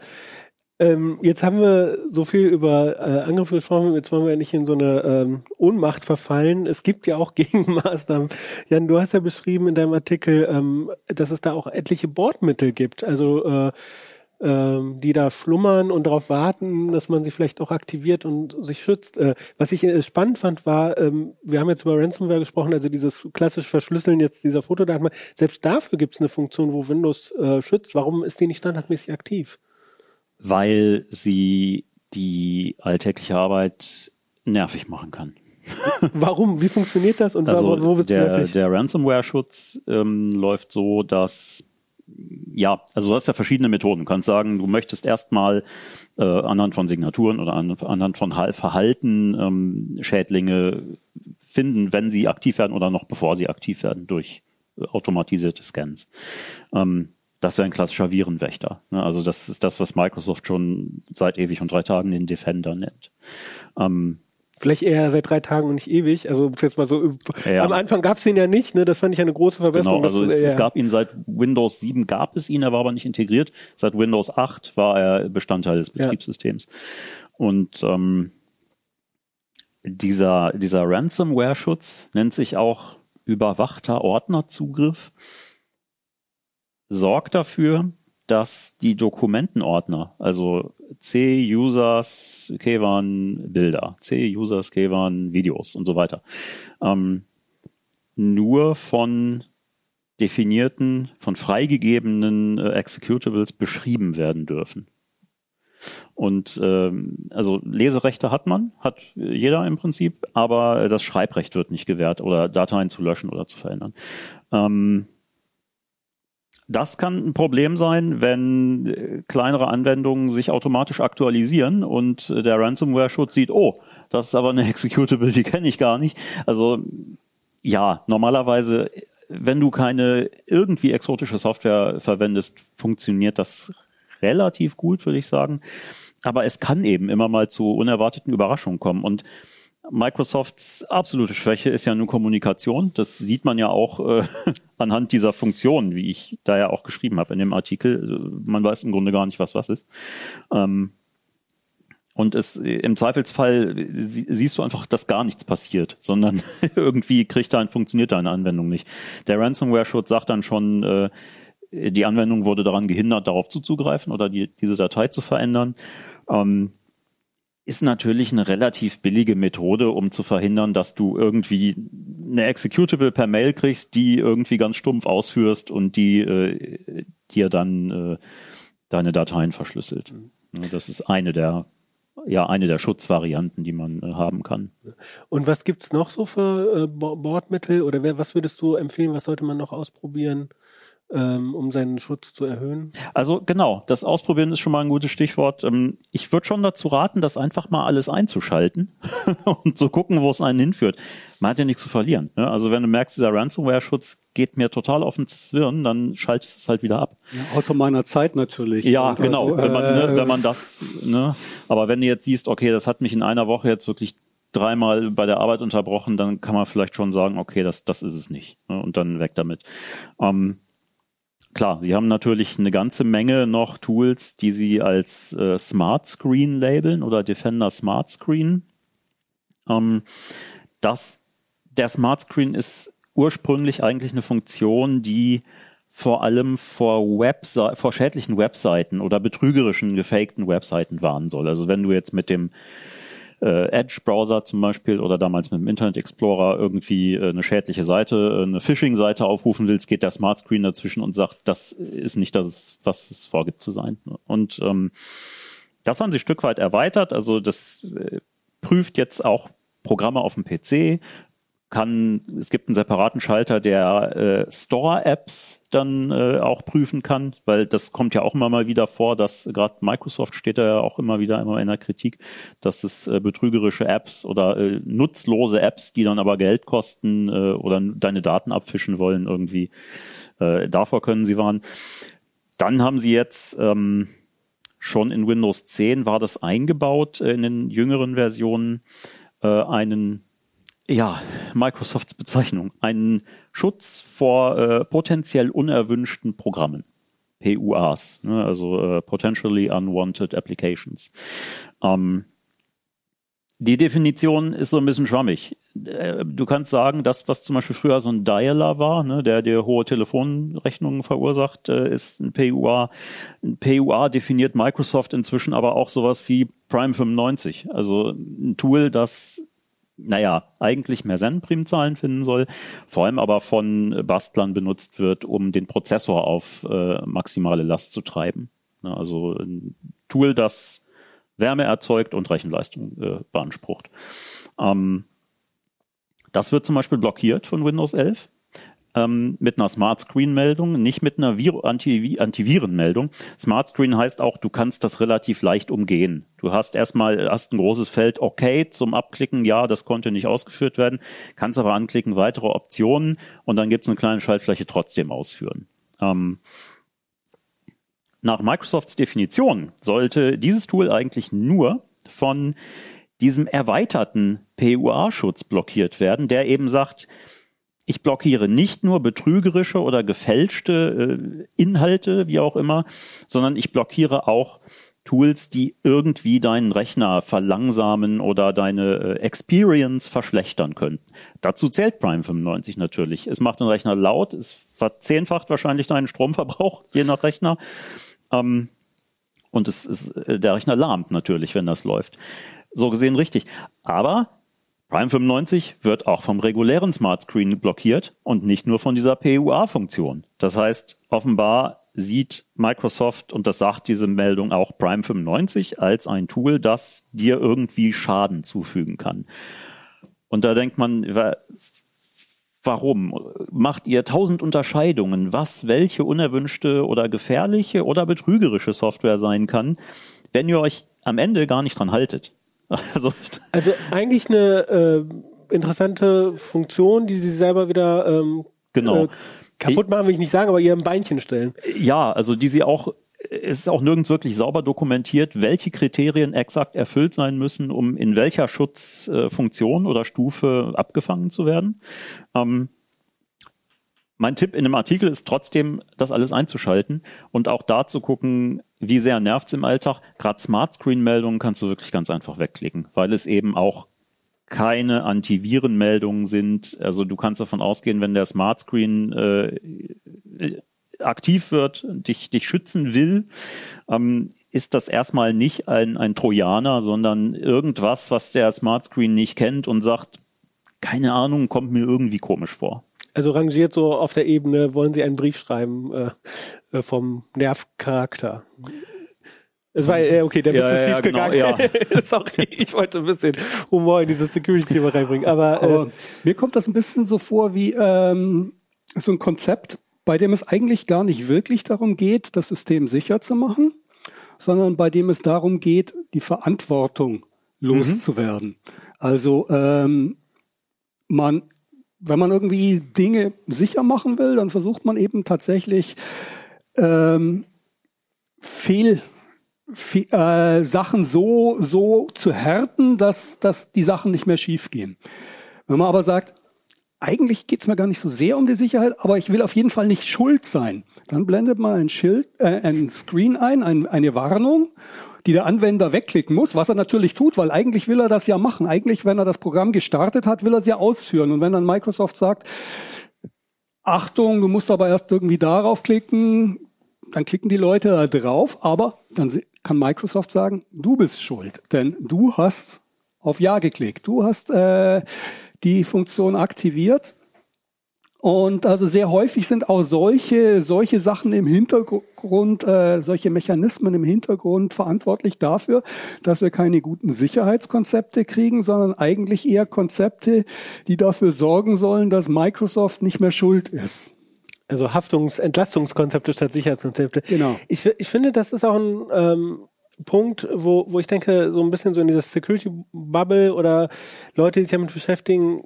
Ähm, jetzt haben wir so viel über äh, Angriffe gesprochen, jetzt wollen wir ja nicht in so eine ähm, Ohnmacht verfallen. Es gibt ja auch Gegenmaßnahmen. Jan, du hast ja beschrieben in deinem Artikel, ähm, dass es da auch etliche Bordmittel gibt. Also äh, ähm, die da schlummern und darauf warten, dass man sie vielleicht auch aktiviert und sich schützt. Äh, was ich äh, spannend fand, war, ähm, wir haben jetzt über Ransomware gesprochen, also dieses klassische Verschlüsseln jetzt dieser Fotodaten. Selbst dafür gibt es eine Funktion, wo Windows äh, schützt. Warum ist die nicht standardmäßig aktiv? Weil sie die alltägliche Arbeit nervig machen kann. Warum? Wie funktioniert das und also wo, wo der, der Ransomware-Schutz ähm, läuft so, dass ja, also du hast ja verschiedene Methoden. Du kannst sagen, du möchtest erstmal äh, anhand von Signaturen oder an, anhand von Verhalten ähm, Schädlinge finden, wenn sie aktiv werden oder noch bevor sie aktiv werden durch äh, automatisierte Scans. Ähm, das wäre ein klassischer Virenwächter. Ne? Also das ist das, was Microsoft schon seit ewig und drei Tagen den Defender nennt. Ähm, Vielleicht eher seit drei Tagen und nicht ewig. Also jetzt mal so. Ja. Am Anfang gab es den ja nicht. Ne? Das fand ich eine große Verbesserung. Genau, also es, es, gab ihn seit Windows 7 gab es ihn, er war aber nicht integriert. Seit Windows 8 war er Bestandteil des Betriebssystems. Ja. Und ähm, dieser dieser Ransomware-Schutz nennt sich auch überwachter Ordnerzugriff. Sorgt dafür, dass die Dokumentenordner, also C-Users, Kevan Bilder, C-Users, Kevan Videos und so weiter, ähm, nur von definierten, von freigegebenen äh, Executables beschrieben werden dürfen. Und ähm, also Leserechte hat man, hat jeder im Prinzip, aber das Schreibrecht wird nicht gewährt oder Dateien zu löschen oder zu verändern. Ähm, das kann ein Problem sein, wenn äh, kleinere Anwendungen sich automatisch aktualisieren und äh, der Ransomware-Schutz sieht, oh, das ist aber eine Executable, die kenne ich gar nicht. Also ja, normalerweise, wenn du keine irgendwie exotische Software verwendest, funktioniert das relativ gut, würde ich sagen. Aber es kann eben immer mal zu unerwarteten Überraschungen kommen. Und Microsofts absolute Schwäche ist ja nur Kommunikation. Das sieht man ja auch äh, anhand dieser Funktionen, wie ich da ja auch geschrieben habe in dem Artikel. Man weiß im Grunde gar nicht, was was ist. Ähm, und es im Zweifelsfall siehst du einfach, dass gar nichts passiert, sondern irgendwie kriegt da funktioniert deine Anwendung nicht. Der Ransomware-Schutz sagt dann schon, äh, die Anwendung wurde daran gehindert, darauf zuzugreifen oder die, diese Datei zu verändern. Ähm, ist natürlich eine relativ billige Methode, um zu verhindern, dass du irgendwie eine Executable per Mail kriegst, die irgendwie ganz stumpf ausführst und die äh, dir dann äh, deine Dateien verschlüsselt. Mhm. Das ist eine der ja eine der Schutzvarianten, die man äh, haben kann. Und was gibt's noch so für äh, Bordmittel oder wer, was würdest du empfehlen? Was sollte man noch ausprobieren? Ähm, um seinen Schutz zu erhöhen? Also genau, das Ausprobieren ist schon mal ein gutes Stichwort. Ähm, ich würde schon dazu raten, das einfach mal alles einzuschalten und zu gucken, wo es einen hinführt. Man hat ja nichts zu verlieren. Ne? Also wenn du merkst, dieser Ransomware-Schutz geht mir total auf den Zwirn, dann schaltest du es halt wieder ab. Ja, außer meiner Zeit natürlich. Ja, und genau. Also, wenn, man, ne, äh, wenn man das, ne, aber wenn du jetzt siehst, okay, das hat mich in einer Woche jetzt wirklich dreimal bei der Arbeit unterbrochen, dann kann man vielleicht schon sagen, okay, das, das ist es nicht. Ne? Und dann weg damit. Ähm, Klar, sie haben natürlich eine ganze Menge noch Tools, die sie als äh, Smart Screen labeln oder Defender Smart Screen. Ähm, das, der Smart Screen ist ursprünglich eigentlich eine Funktion, die vor allem vor, Webse vor schädlichen Webseiten oder betrügerischen, gefakten Webseiten warnen soll. Also wenn du jetzt mit dem äh, Edge-Browser zum Beispiel oder damals mit dem Internet Explorer irgendwie äh, eine schädliche Seite, äh, eine Phishing-Seite aufrufen willst, geht der Smart Screen dazwischen und sagt, das ist nicht das, was es vorgibt zu sein. Und ähm, das haben sie Stück weit erweitert. Also das äh, prüft jetzt auch Programme auf dem PC, kann, es gibt einen separaten Schalter, der äh, Store-Apps dann äh, auch prüfen kann, weil das kommt ja auch immer mal wieder vor, dass gerade Microsoft steht da ja auch immer wieder immer in der Kritik, dass es äh, betrügerische Apps oder äh, nutzlose Apps, die dann aber Geld kosten äh, oder deine Daten abfischen wollen irgendwie, äh, davor können sie warnen. Dann haben sie jetzt ähm, schon in Windows 10 war das eingebaut äh, in den jüngeren Versionen äh, einen ja, Microsofts Bezeichnung, einen Schutz vor äh, potenziell unerwünschten Programmen. PUAs, ne, also äh, Potentially Unwanted Applications. Ähm, die Definition ist so ein bisschen schwammig. Äh, du kannst sagen, das, was zum Beispiel früher so ein Dialer war, ne, der dir hohe Telefonrechnungen verursacht, äh, ist ein PUA. Ein PUA definiert Microsoft inzwischen aber auch sowas wie Prime 95. Also ein Tool, das naja, eigentlich mehr Zen-Primzahlen finden soll, vor allem aber von Bastlern benutzt wird, um den Prozessor auf äh, maximale Last zu treiben. Also ein Tool, das Wärme erzeugt und Rechenleistung äh, beansprucht. Ähm, das wird zum Beispiel blockiert von Windows 11 ähm, mit einer Smart Screen Meldung, nicht mit einer Anti Antiviren Meldung. Smart Screen heißt auch, du kannst das relativ leicht umgehen. Du hast erstmal hast ein großes Feld okay zum Abklicken, ja, das konnte nicht ausgeführt werden, kannst aber anklicken weitere Optionen und dann gibt es eine kleine Schaltfläche trotzdem ausführen. Ähm, nach Microsofts Definition sollte dieses Tool eigentlich nur von diesem erweiterten PUA-Schutz blockiert werden, der eben sagt, ich blockiere nicht nur betrügerische oder gefälschte äh, Inhalte, wie auch immer, sondern ich blockiere auch Tools, die irgendwie deinen Rechner verlangsamen oder deine äh, Experience verschlechtern könnten. Dazu zählt Prime 95 natürlich. Es macht den Rechner laut, es verzehnfacht wahrscheinlich deinen Stromverbrauch, je nach Rechner. Ähm, und es ist, äh, der Rechner lahmt natürlich, wenn das läuft. So gesehen richtig. Aber Prime 95 wird auch vom regulären Smart Screen blockiert und nicht nur von dieser PUA-Funktion. Das heißt, offenbar sieht Microsoft, und das sagt diese Meldung auch, Prime 95 als ein Tool, das dir irgendwie Schaden zufügen kann. Und da denkt man, warum? Macht ihr tausend Unterscheidungen, was welche unerwünschte oder gefährliche oder betrügerische Software sein kann, wenn ihr euch am Ende gar nicht dran haltet? Also, also eigentlich eine äh, interessante Funktion, die sie selber wieder ähm, genau. Äh, kaputt machen, will ich nicht sagen, aber ihr ein Beinchen stellen. Ja, also die sie auch es ist auch nirgends wirklich sauber dokumentiert, welche Kriterien exakt erfüllt sein müssen, um in welcher Schutzfunktion oder Stufe abgefangen zu werden. Ähm, mein Tipp in dem Artikel ist trotzdem, das alles einzuschalten und auch da zu gucken, wie sehr nervt's im Alltag. Gerade Smart Screen Meldungen kannst du wirklich ganz einfach wegklicken, weil es eben auch keine Antivirenmeldungen sind. Also du kannst davon ausgehen, wenn der Smart Screen äh, aktiv wird, dich, dich schützen will, ähm, ist das erstmal nicht ein, ein Trojaner, sondern irgendwas, was der Smart Screen nicht kennt und sagt, keine Ahnung, kommt mir irgendwie komisch vor. Also rangiert so auf der Ebene, wollen Sie einen Brief schreiben äh, äh vom Nervcharakter? Es war, äh, okay, der Witz ja, ist schief genau, gegangen. Ja. Sorry, ich wollte ein bisschen Humor in dieses Security-Thema reinbringen. Aber, äh, Aber mir kommt das ein bisschen so vor wie ähm, so ein Konzept, bei dem es eigentlich gar nicht wirklich darum geht, das System sicher zu machen, sondern bei dem es darum geht, die Verantwortung loszuwerden. Mhm. Also ähm, man wenn man irgendwie Dinge sicher machen will, dann versucht man eben tatsächlich ähm, Fehl, Fehl äh, Sachen so so zu härten, dass dass die Sachen nicht mehr schief gehen. Wenn man aber sagt, eigentlich geht's mir gar nicht so sehr um die Sicherheit, aber ich will auf jeden Fall nicht schuld sein, dann blendet man ein Schild, äh, ein Screen ein, ein eine Warnung die der Anwender wegklicken muss, was er natürlich tut, weil eigentlich will er das ja machen. Eigentlich, wenn er das Programm gestartet hat, will er es ja ausführen. Und wenn dann Microsoft sagt, Achtung, du musst aber erst irgendwie darauf klicken, dann klicken die Leute da drauf, aber dann kann Microsoft sagen, du bist schuld, denn du hast auf Ja geklickt, du hast äh, die Funktion aktiviert und also sehr häufig sind auch solche, solche Sachen im Hintergrund, äh, solche Mechanismen im Hintergrund verantwortlich dafür, dass wir keine guten Sicherheitskonzepte kriegen, sondern eigentlich eher Konzepte, die dafür sorgen sollen, dass Microsoft nicht mehr schuld ist. Also Haftungs-, Entlastungskonzepte statt Sicherheitskonzepte. Genau. Ich, ich finde, das ist auch ein ähm, Punkt, wo, wo ich denke, so ein bisschen so in dieses Security-Bubble oder Leute, die sich damit beschäftigen,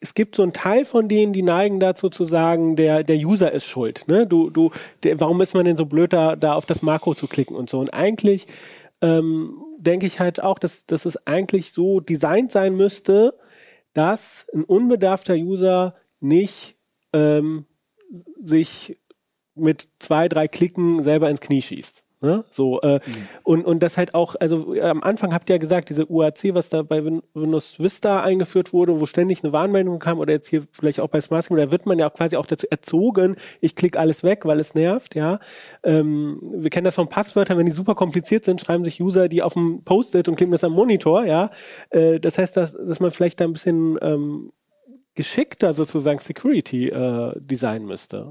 es gibt so einen Teil von denen, die neigen dazu zu sagen, der, der User ist schuld. Ne? Du, du, der, warum ist man denn so blöd, da, da auf das Makro zu klicken und so? Und eigentlich ähm, denke ich halt auch, dass, dass es eigentlich so designt sein müsste, dass ein unbedarfter User nicht ähm, sich mit zwei, drei Klicken selber ins Knie schießt. Ne? So, äh, mhm. und, und das halt auch, also äh, am Anfang habt ihr ja gesagt, diese UAC, was da bei Windows Vista eingeführt wurde, wo ständig eine Warnmeldung kam, oder jetzt hier vielleicht auch bei Smart Screen, da wird man ja auch quasi auch dazu erzogen, ich klicke alles weg, weil es nervt, ja. Ähm, wir kennen das von Passwörtern, wenn die super kompliziert sind, schreiben sich User die auf dem Post-it und klicken das am Monitor, ja. Äh, das heißt, dass, dass man vielleicht da ein bisschen ähm, geschickter sozusagen Security äh, designen müsste.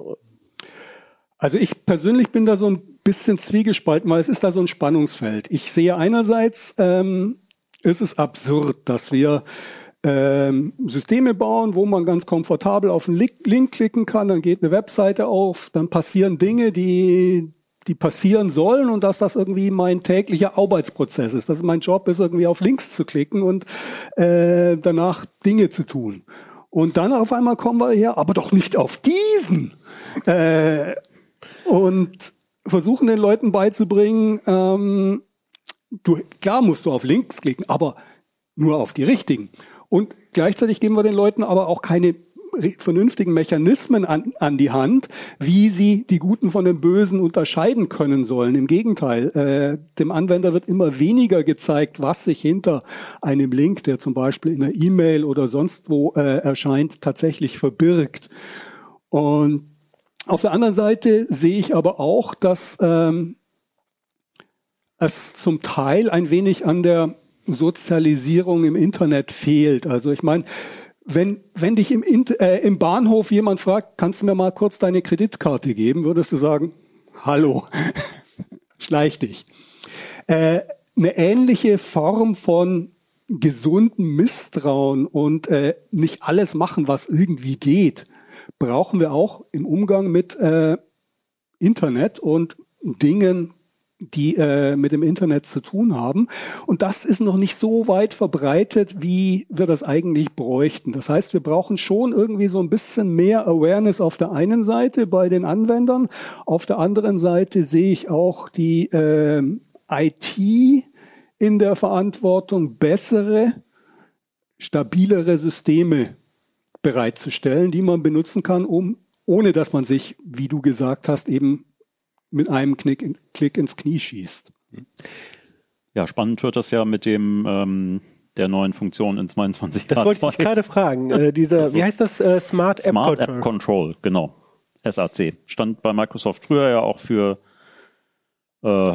Also ich persönlich bin da so ein bisschen zwiegespalten, weil es ist da so ein Spannungsfeld. Ich sehe einerseits, ähm, ist es absurd, dass wir ähm, Systeme bauen, wo man ganz komfortabel auf einen Link klicken kann, dann geht eine Webseite auf, dann passieren Dinge, die die passieren sollen und dass das irgendwie mein täglicher Arbeitsprozess ist. Dass mein Job ist, irgendwie auf Links zu klicken und äh, danach Dinge zu tun. Und dann auf einmal kommen wir her, aber doch nicht auf diesen. Äh, und versuchen den Leuten beizubringen, ähm, du, klar musst du auf Links klicken, aber nur auf die richtigen. Und gleichzeitig geben wir den Leuten aber auch keine vernünftigen Mechanismen an, an die Hand, wie sie die Guten von den Bösen unterscheiden können sollen. Im Gegenteil, äh, dem Anwender wird immer weniger gezeigt, was sich hinter einem Link, der zum Beispiel in einer E-Mail oder sonst wo äh, erscheint, tatsächlich verbirgt. Und auf der anderen Seite sehe ich aber auch, dass ähm, es zum Teil ein wenig an der Sozialisierung im Internet fehlt. Also ich meine, wenn, wenn dich im, äh, im Bahnhof jemand fragt, kannst du mir mal kurz deine Kreditkarte geben, würdest du sagen, hallo, schleich dich. Äh, eine ähnliche Form von gesunden Misstrauen und äh, nicht alles machen, was irgendwie geht, brauchen wir auch im Umgang mit äh, Internet und Dingen, die äh, mit dem Internet zu tun haben. Und das ist noch nicht so weit verbreitet, wie wir das eigentlich bräuchten. Das heißt, wir brauchen schon irgendwie so ein bisschen mehr Awareness auf der einen Seite bei den Anwendern. Auf der anderen Seite sehe ich auch die äh, IT in der Verantwortung, bessere, stabilere Systeme bereitzustellen, die man benutzen kann, um ohne dass man sich, wie du gesagt hast, eben mit einem Knick, in, Klick ins Knie schießt. Ja, spannend wird das ja mit dem ähm, der neuen Funktion in 22. Das wollte ich gerade fragen. Äh, diese, also, wie heißt das? Äh, Smart App Smart Control. App Control, genau. SAC. Stand bei Microsoft früher ja auch für äh,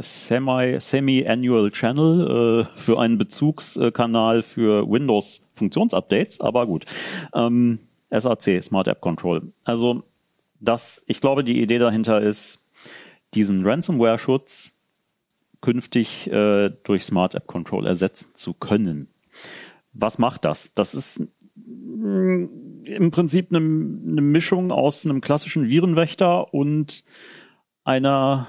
Semi, Semi-Annual Channel äh, für einen Bezugskanal für Windows Funktionsupdates, aber gut. Ähm, SAC, Smart App Control. Also das, ich glaube, die Idee dahinter ist, diesen Ransomware-Schutz künftig äh, durch Smart App Control ersetzen zu können. Was macht das? Das ist im Prinzip eine, eine Mischung aus einem klassischen Virenwächter und einer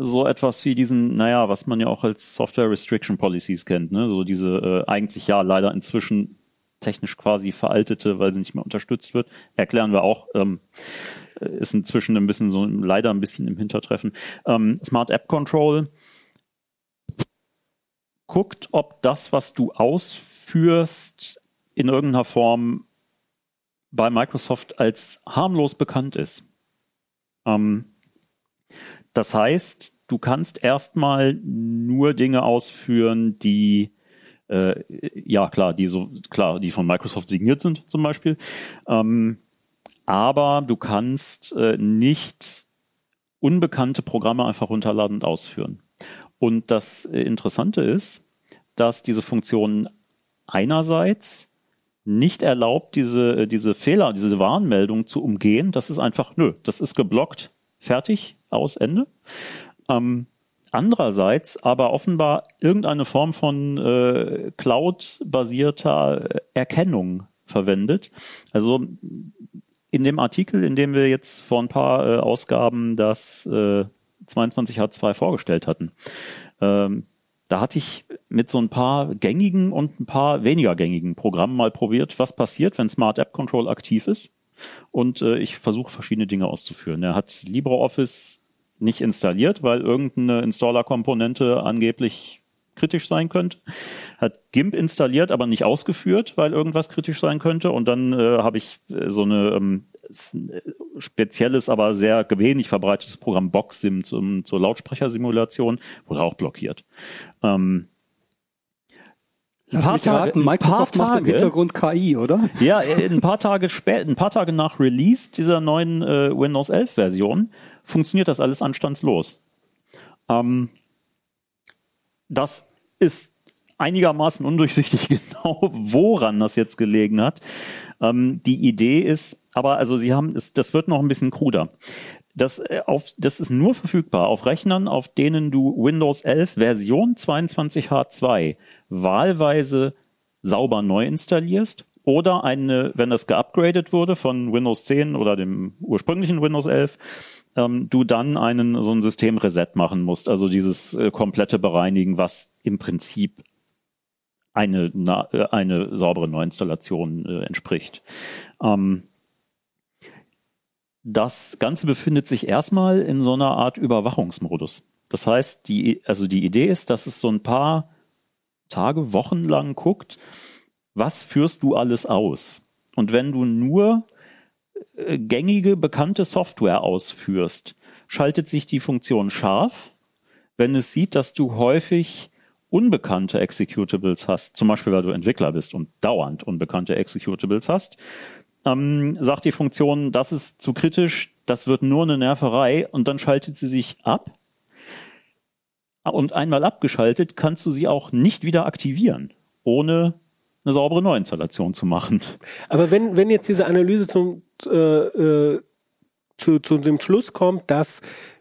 so etwas wie diesen, naja, was man ja auch als Software Restriction Policies kennt, ne? So diese äh, eigentlich ja leider inzwischen technisch quasi veraltete, weil sie nicht mehr unterstützt wird. Erklären wir auch, ähm, ist inzwischen ein bisschen so, leider ein bisschen im Hintertreffen. Ähm, Smart App Control guckt, ob das, was du ausführst, in irgendeiner Form bei Microsoft als harmlos bekannt ist. Ähm, das heißt, du kannst erstmal nur Dinge ausführen, die äh, ja klar, die so klar, die von Microsoft signiert sind zum Beispiel. Ähm, aber du kannst äh, nicht unbekannte Programme einfach runterladen und ausführen. Und das äh, Interessante ist, dass diese Funktion einerseits nicht erlaubt, diese, äh, diese Fehler, diese Warnmeldung zu umgehen. Das ist einfach, nö, das ist geblockt, fertig, aus, Ende. Ähm, andererseits aber offenbar irgendeine Form von äh, Cloud-basierter Erkennung verwendet. Also in dem Artikel, in dem wir jetzt vor ein paar äh, Ausgaben das äh, 22H2 vorgestellt hatten, ähm, da hatte ich mit so ein paar gängigen und ein paar weniger gängigen Programmen mal probiert, was passiert, wenn Smart App Control aktiv ist. Und äh, ich versuche verschiedene Dinge auszuführen. Er hat LibreOffice nicht installiert, weil irgendeine Installer-Komponente angeblich kritisch sein könnte. Hat GIMP installiert, aber nicht ausgeführt, weil irgendwas kritisch sein könnte. Und dann äh, habe ich äh, so eine ähm, äh, spezielles, aber sehr wenig verbreitetes Programm BoxSim zum, zur Lautsprechersimulation, wurde auch blockiert. Ähm, Lass ein paar mich raten, Microsoft Tage, macht im Hintergrund KI, oder? Ja, ein paar Tage spät, ein paar Tage nach Release dieser neuen äh, Windows 11 Version funktioniert das alles anstandslos. Ähm, das ist einigermaßen undurchsichtig genau, woran das jetzt gelegen hat. Ähm, die Idee ist, aber also sie haben, es, das wird noch ein bisschen kruder. Das, äh, auf, das ist nur verfügbar auf Rechnern, auf denen du Windows 11 Version 22H2 wahlweise sauber neu installierst oder eine, wenn das geupgradet wurde von Windows 10 oder dem ursprünglichen Windows 11, ähm, du dann einen so ein System Reset machen musst, also dieses äh, komplette Bereinigen, was im Prinzip eine na, äh, eine saubere Neuinstallation äh, entspricht. Ähm, das Ganze befindet sich erstmal in so einer Art Überwachungsmodus. Das heißt, die, also die Idee ist, dass es so ein paar Tage, Wochen lang guckt, was führst du alles aus? Und wenn du nur äh, gängige, bekannte Software ausführst, schaltet sich die Funktion scharf, wenn es sieht, dass du häufig unbekannte Executables hast, zum Beispiel weil du Entwickler bist und dauernd unbekannte Executables hast, ähm, sagt die Funktion, das ist zu kritisch, das wird nur eine Nerverei und dann schaltet sie sich ab. Und einmal abgeschaltet, kannst du sie auch nicht wieder aktivieren, ohne eine saubere Neuinstallation zu machen. Aber wenn, wenn jetzt diese Analyse zum, äh, äh, zu, zu dem Schluss kommt, dass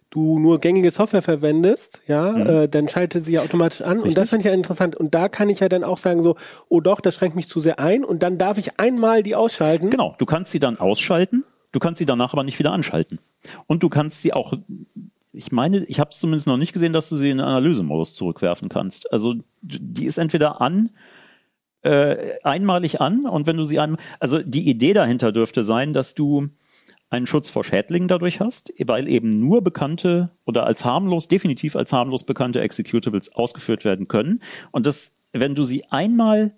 du nur gängige Software verwendest, ja, mhm. äh, dann schaltet sie ja automatisch an. Richtig. Und das fand ich ja interessant. Und da kann ich ja dann auch sagen so, oh doch, das schränkt mich zu sehr ein. Und dann darf ich einmal die ausschalten. Genau, du kannst sie dann ausschalten, du kannst sie danach aber nicht wieder anschalten. Und du kannst sie auch, ich meine, ich habe es zumindest noch nicht gesehen, dass du sie in den Analysemodus zurückwerfen kannst. Also die ist entweder an, äh, einmalig an und wenn du sie einmal, also die Idee dahinter dürfte sein, dass du einen Schutz vor Schädlingen dadurch hast, weil eben nur bekannte oder als harmlos, definitiv als harmlos bekannte Executables ausgeführt werden können. Und das, wenn du sie einmal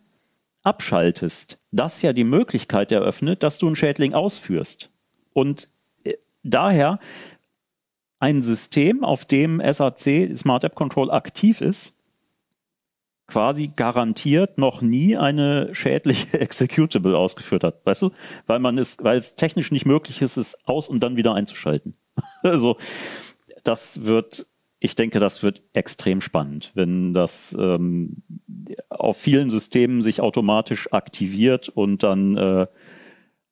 abschaltest, das ja die Möglichkeit eröffnet, dass du einen Schädling ausführst. Und äh, daher ein System, auf dem SAC, Smart App Control, aktiv ist, quasi garantiert noch nie eine schädliche Executable ausgeführt hat, weißt du? Weil man es, weil es technisch nicht möglich ist, es aus und dann wieder einzuschalten. also das wird, ich denke, das wird extrem spannend, wenn das ähm, auf vielen Systemen sich automatisch aktiviert und dann äh,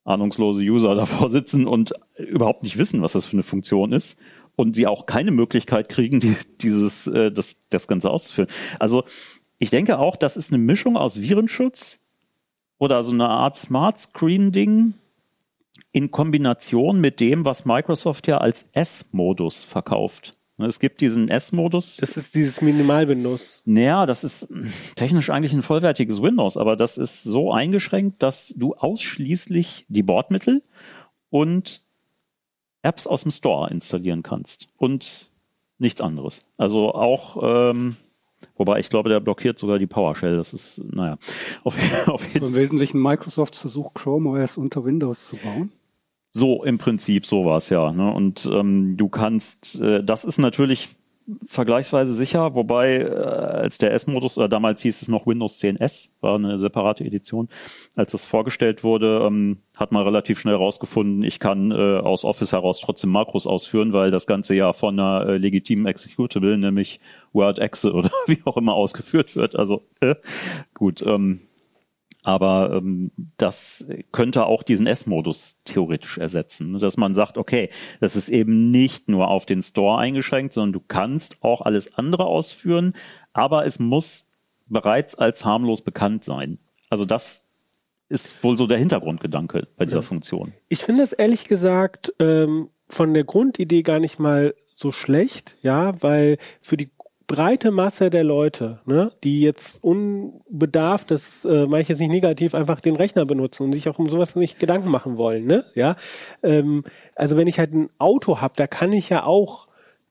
ahnungslose User davor sitzen und überhaupt nicht wissen, was das für eine Funktion ist und sie auch keine Möglichkeit kriegen, die, dieses äh, das das Ganze auszuführen. Also ich denke auch, das ist eine Mischung aus Virenschutz oder so eine Art Smart Screen Ding in Kombination mit dem, was Microsoft ja als S-Modus verkauft. Es gibt diesen S-Modus. Das ist dieses Minimalbindus. Naja, das ist technisch eigentlich ein vollwertiges Windows, aber das ist so eingeschränkt, dass du ausschließlich die Bordmittel und Apps aus dem Store installieren kannst und nichts anderes. Also auch ähm, Wobei ich glaube, der blockiert sogar die PowerShell. Das ist, naja, auf, auf jeden Fall. Im Wesentlichen Microsoft versucht Chrome OS unter Windows zu bauen. So im Prinzip so war es ja. Ne? Und ähm, du kannst, äh, das ist natürlich vergleichsweise sicher, wobei äh, als der S-Modus, oder damals hieß es noch Windows 10 S, war eine separate Edition, als das vorgestellt wurde, ähm, hat man relativ schnell rausgefunden, ich kann äh, aus Office heraus trotzdem Makros ausführen, weil das Ganze ja von einer äh, legitimen Executable, nämlich Word, Excel oder wie auch immer ausgeführt wird. Also äh, gut, ähm, aber ähm, das könnte auch diesen S-Modus theoretisch ersetzen, ne? dass man sagt, okay, das ist eben nicht nur auf den Store eingeschränkt, sondern du kannst auch alles andere ausführen, aber es muss bereits als harmlos bekannt sein. Also das ist wohl so der Hintergrundgedanke bei dieser. Funktion. Ich finde es ehrlich gesagt ähm, von der Grundidee gar nicht mal so schlecht, ja, weil für die breite Masse der Leute, ne, die jetzt unbedarft, das äh, meine ich jetzt nicht negativ, einfach den Rechner benutzen und sich auch um sowas nicht Gedanken machen wollen, ne? Ja. Ähm, also wenn ich halt ein Auto habe, da kann ich ja auch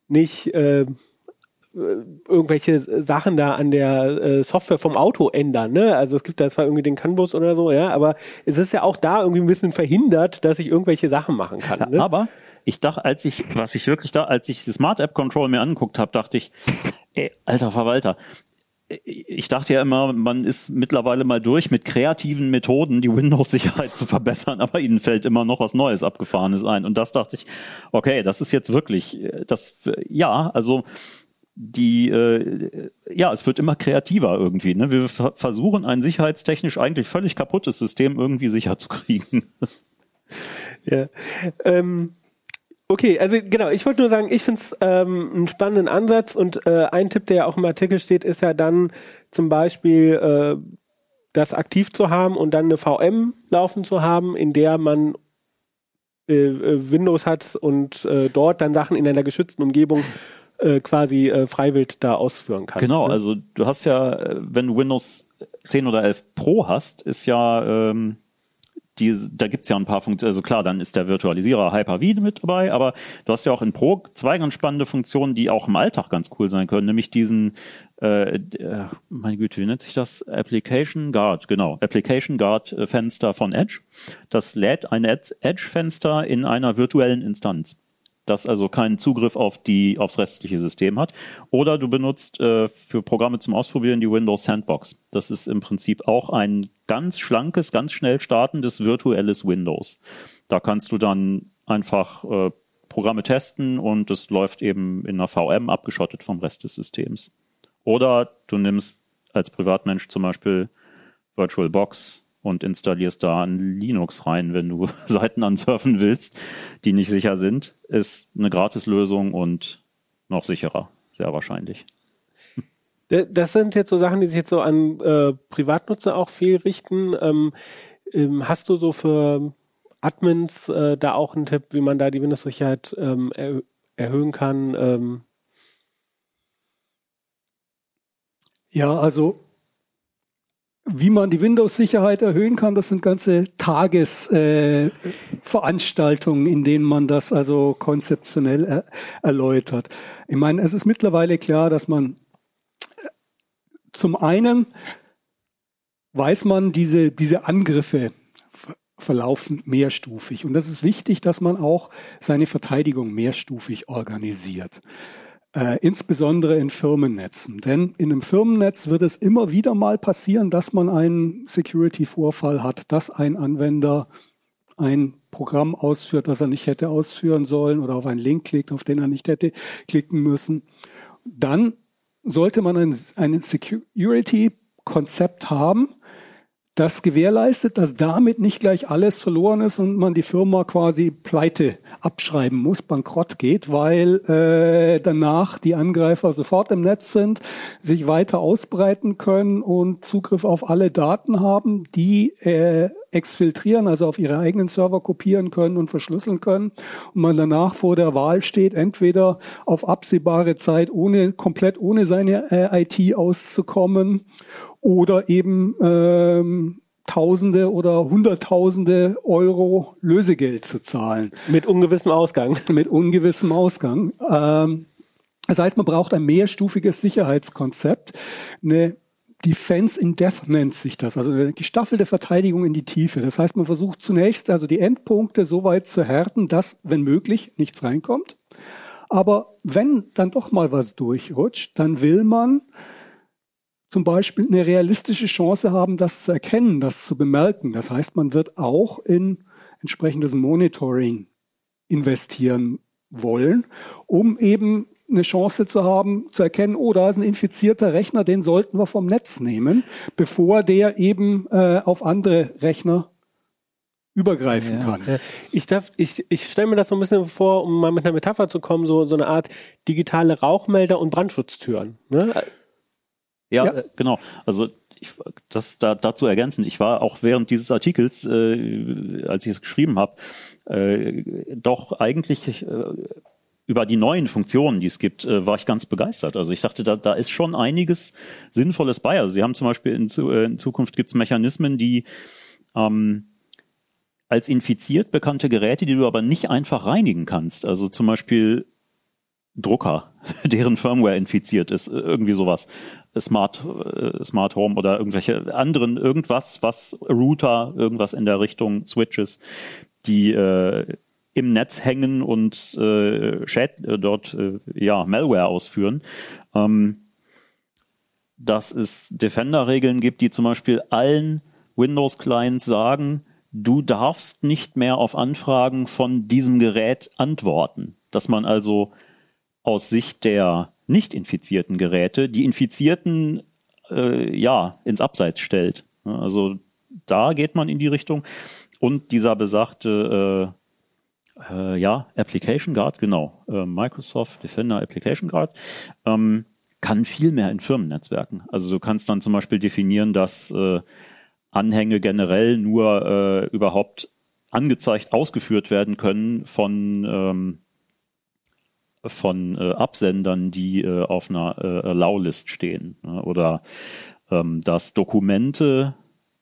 nicht äh, irgendwelche Sachen da an der äh, Software vom Auto ändern, ne? Also es gibt da zwar irgendwie den CAN-Bus oder so, ja, aber es ist ja auch da irgendwie ein bisschen verhindert, dass ich irgendwelche Sachen machen kann. Ne? Aber ich dachte, als ich, was ich wirklich da, als ich die Smart App Control mir angeguckt habe, dachte ich, ey, alter Verwalter, ich dachte ja immer, man ist mittlerweile mal durch mit kreativen Methoden, die Windows-Sicherheit zu verbessern, aber ihnen fällt immer noch was Neues Abgefahrenes ein. Und das dachte ich, okay, das ist jetzt wirklich, das, ja, also die, äh, ja, es wird immer kreativer irgendwie. Ne? Wir versuchen ein sicherheitstechnisch eigentlich völlig kaputtes System irgendwie sicher zu kriegen. ja. Ähm, Okay, also genau, ich wollte nur sagen, ich finde es ähm, einen spannenden Ansatz und äh, ein Tipp, der ja auch im Artikel steht, ist ja dann zum Beispiel äh, das aktiv zu haben und dann eine VM laufen zu haben, in der man äh, äh, Windows hat und äh, dort dann Sachen in einer geschützten Umgebung äh, quasi äh, freiwillig da ausführen kann. Genau, ne? also du hast ja, äh, wenn du Windows 10 oder 11 Pro hast, ist ja ähm, die, da gibt's ja ein paar Funktionen, also klar, dann ist der Virtualisierer Hyper-V mit dabei, aber du hast ja auch in Pro zwei ganz spannende Funktionen, die auch im Alltag ganz cool sein können, nämlich diesen, äh, äh, meine Güte, wie nennt sich das? Application Guard, genau, Application Guard äh, Fenster von Edge. Das lädt ein Edge-Fenster in einer virtuellen Instanz das also keinen Zugriff auf die aufs restliche System hat. Oder du benutzt äh, für Programme zum Ausprobieren die Windows Sandbox. Das ist im Prinzip auch ein ganz schlankes, ganz schnell startendes virtuelles Windows. Da kannst du dann einfach äh, Programme testen und es läuft eben in einer VM abgeschottet vom Rest des Systems. Oder du nimmst als Privatmensch zum Beispiel VirtualBox und installierst da ein Linux rein, wenn du Seiten ansurfen willst, die nicht sicher sind. Ist eine Gratislösung und noch sicherer, sehr wahrscheinlich. Das sind jetzt so Sachen, die sich jetzt so an äh, Privatnutzer auch viel richten. Ähm, ähm, hast du so für Admins äh, da auch einen Tipp, wie man da die Windows-Sicherheit ähm, er erhöhen kann? Ähm? Ja, also wie man die Windows-Sicherheit erhöhen kann, das sind ganze Tagesveranstaltungen, äh, in denen man das also konzeptionell er erläutert. Ich meine, es ist mittlerweile klar, dass man äh, zum einen weiß man, diese, diese Angriffe verlaufen mehrstufig. Und das ist wichtig, dass man auch seine Verteidigung mehrstufig organisiert äh, insbesondere in Firmennetzen. Denn in einem Firmennetz wird es immer wieder mal passieren, dass man einen Security-Vorfall hat, dass ein Anwender ein Programm ausführt, das er nicht hätte ausführen sollen oder auf einen Link klickt, auf den er nicht hätte klicken müssen. Dann sollte man ein, ein Security-Konzept haben, das gewährleistet, dass damit nicht gleich alles verloren ist und man die Firma quasi pleite abschreiben muss, bankrott geht, weil äh, danach die Angreifer sofort im Netz sind, sich weiter ausbreiten können und Zugriff auf alle Daten haben, die äh, exfiltrieren, also auf ihre eigenen Server kopieren können und verschlüsseln können. Und man danach vor der Wahl steht, entweder auf absehbare Zeit ohne komplett ohne seine äh, IT auszukommen oder eben ähm, Tausende oder Hunderttausende Euro Lösegeld zu zahlen. Mit ungewissem Ausgang. Mit ungewissem Ausgang. Ähm, das heißt, man braucht ein mehrstufiges Sicherheitskonzept, eine Defense in Death nennt sich das, also eine gestaffelte Verteidigung in die Tiefe. Das heißt, man versucht zunächst also die Endpunkte so weit zu härten, dass, wenn möglich, nichts reinkommt. Aber wenn dann doch mal was durchrutscht, dann will man zum Beispiel eine realistische Chance haben, das zu erkennen, das zu bemerken. Das heißt, man wird auch in entsprechendes Monitoring investieren wollen, um eben eine Chance zu haben, zu erkennen, oh, da ist ein infizierter Rechner, den sollten wir vom Netz nehmen, bevor der eben äh, auf andere Rechner übergreifen ja. kann. Ich darf, ich, ich stelle mir das so ein bisschen vor, um mal mit einer Metapher zu kommen, so, so eine Art digitale Rauchmelder und Brandschutztüren. Ne? Ja, ja. Äh, genau. Also ich, das da, dazu ergänzend, ich war auch während dieses Artikels, äh, als ich es geschrieben habe, äh, doch eigentlich äh, über die neuen Funktionen, die es gibt, äh, war ich ganz begeistert. Also ich dachte, da, da ist schon einiges Sinnvolles bei. Also Sie haben zum Beispiel in, zu, äh, in Zukunft gibt es Mechanismen, die ähm, als infiziert bekannte Geräte, die du aber nicht einfach reinigen kannst. Also zum Beispiel Drucker, deren Firmware infiziert ist, irgendwie sowas. Smart, äh, Smart Home oder irgendwelche anderen, irgendwas, was Router, irgendwas in der Richtung Switches, die äh, im Netz hängen und äh, äh, dort äh, ja Malware ausführen. Ähm, dass es Defender-Regeln gibt, die zum Beispiel allen Windows-Clients sagen, du darfst nicht mehr auf Anfragen von diesem Gerät antworten. Dass man also aus Sicht der nicht infizierten Geräte die Infizierten äh, ja ins Abseits stellt. Also da geht man in die Richtung. Und dieser besagte äh, äh, ja, Application Guard, genau, äh, Microsoft Defender Application Guard, ähm, kann viel mehr in Firmennetzwerken. Also du kannst dann zum Beispiel definieren, dass äh, Anhänge generell nur äh, überhaupt angezeigt ausgeführt werden können von ähm, von äh, Absendern, die äh, auf einer äh, Allow-List stehen. Ne? Oder ähm, dass Dokumente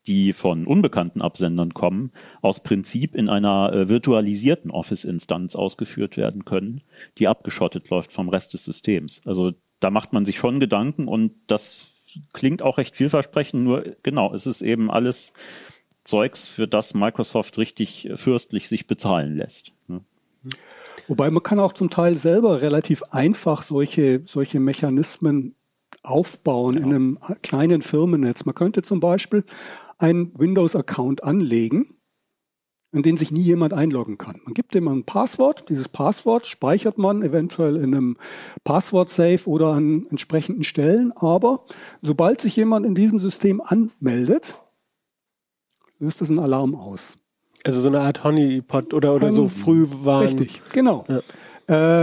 die von unbekannten Absendern kommen, aus Prinzip in einer äh, virtualisierten Office-Instanz ausgeführt werden können, die abgeschottet läuft vom Rest des Systems. Also da macht man sich schon Gedanken und das klingt auch recht vielversprechend, nur genau, es ist eben alles Zeugs, für das Microsoft richtig fürstlich sich bezahlen lässt. Ne? Wobei man kann auch zum Teil selber relativ einfach solche, solche Mechanismen aufbauen ja. in einem kleinen Firmennetz. Man könnte zum Beispiel einen Windows-Account anlegen, in den sich nie jemand einloggen kann. Man gibt dem ein Passwort. Dieses Passwort speichert man eventuell in einem Passwort-Safe oder an entsprechenden Stellen. Aber sobald sich jemand in diesem System anmeldet, löst das einen Alarm aus. Also so eine Art Honeypot oder, oder so früh war. Richtig, genau. Ja.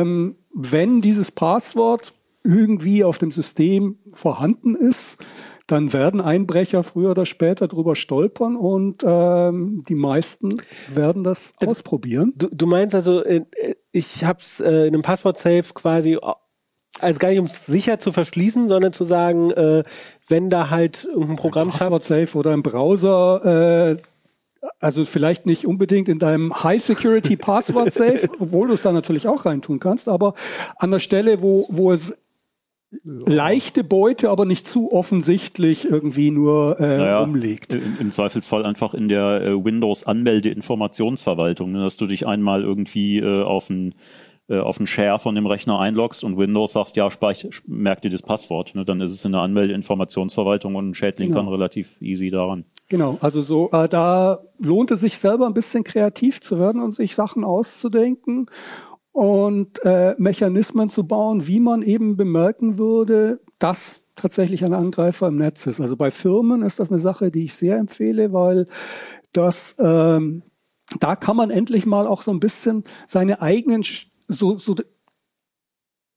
Ähm, wenn dieses Passwort irgendwie auf dem System vorhanden ist, dann werden Einbrecher früher oder später drüber stolpern und ähm, die meisten werden das also, ausprobieren. Du, du meinst also, äh, ich habe es äh, in einem Passwort-Safe quasi also gar nicht um es sicher zu verschließen, sondern zu sagen, äh, wenn da halt irgendein Programm ein Passwort Safe oder im Browser, äh, also vielleicht nicht unbedingt in deinem High Security Passwort Safe, obwohl du es da natürlich auch reintun kannst, aber an der Stelle, wo wo es leichte Beute, aber nicht zu offensichtlich irgendwie nur äh, naja, umlegt. Im, Im, Zweifelsfall einfach in der äh, Windows Anmelde-Informationsverwaltung, ne, dass du dich einmal irgendwie äh, auf ein äh, auf einen Share von dem Rechner einloggst und Windows sagst, ja, speich, merk dir das Passwort. Ne? Dann ist es in der Anmelde-Informationsverwaltung und ein Schädling genau. kann relativ easy daran. Genau, also so, äh, da lohnt es sich selber ein bisschen kreativ zu werden und sich Sachen auszudenken und äh, Mechanismen zu bauen, wie man eben bemerken würde, dass tatsächlich ein Angreifer im Netz ist. Also bei Firmen ist das eine Sache, die ich sehr empfehle, weil das ähm, da kann man endlich mal auch so ein bisschen seine eigenen so, so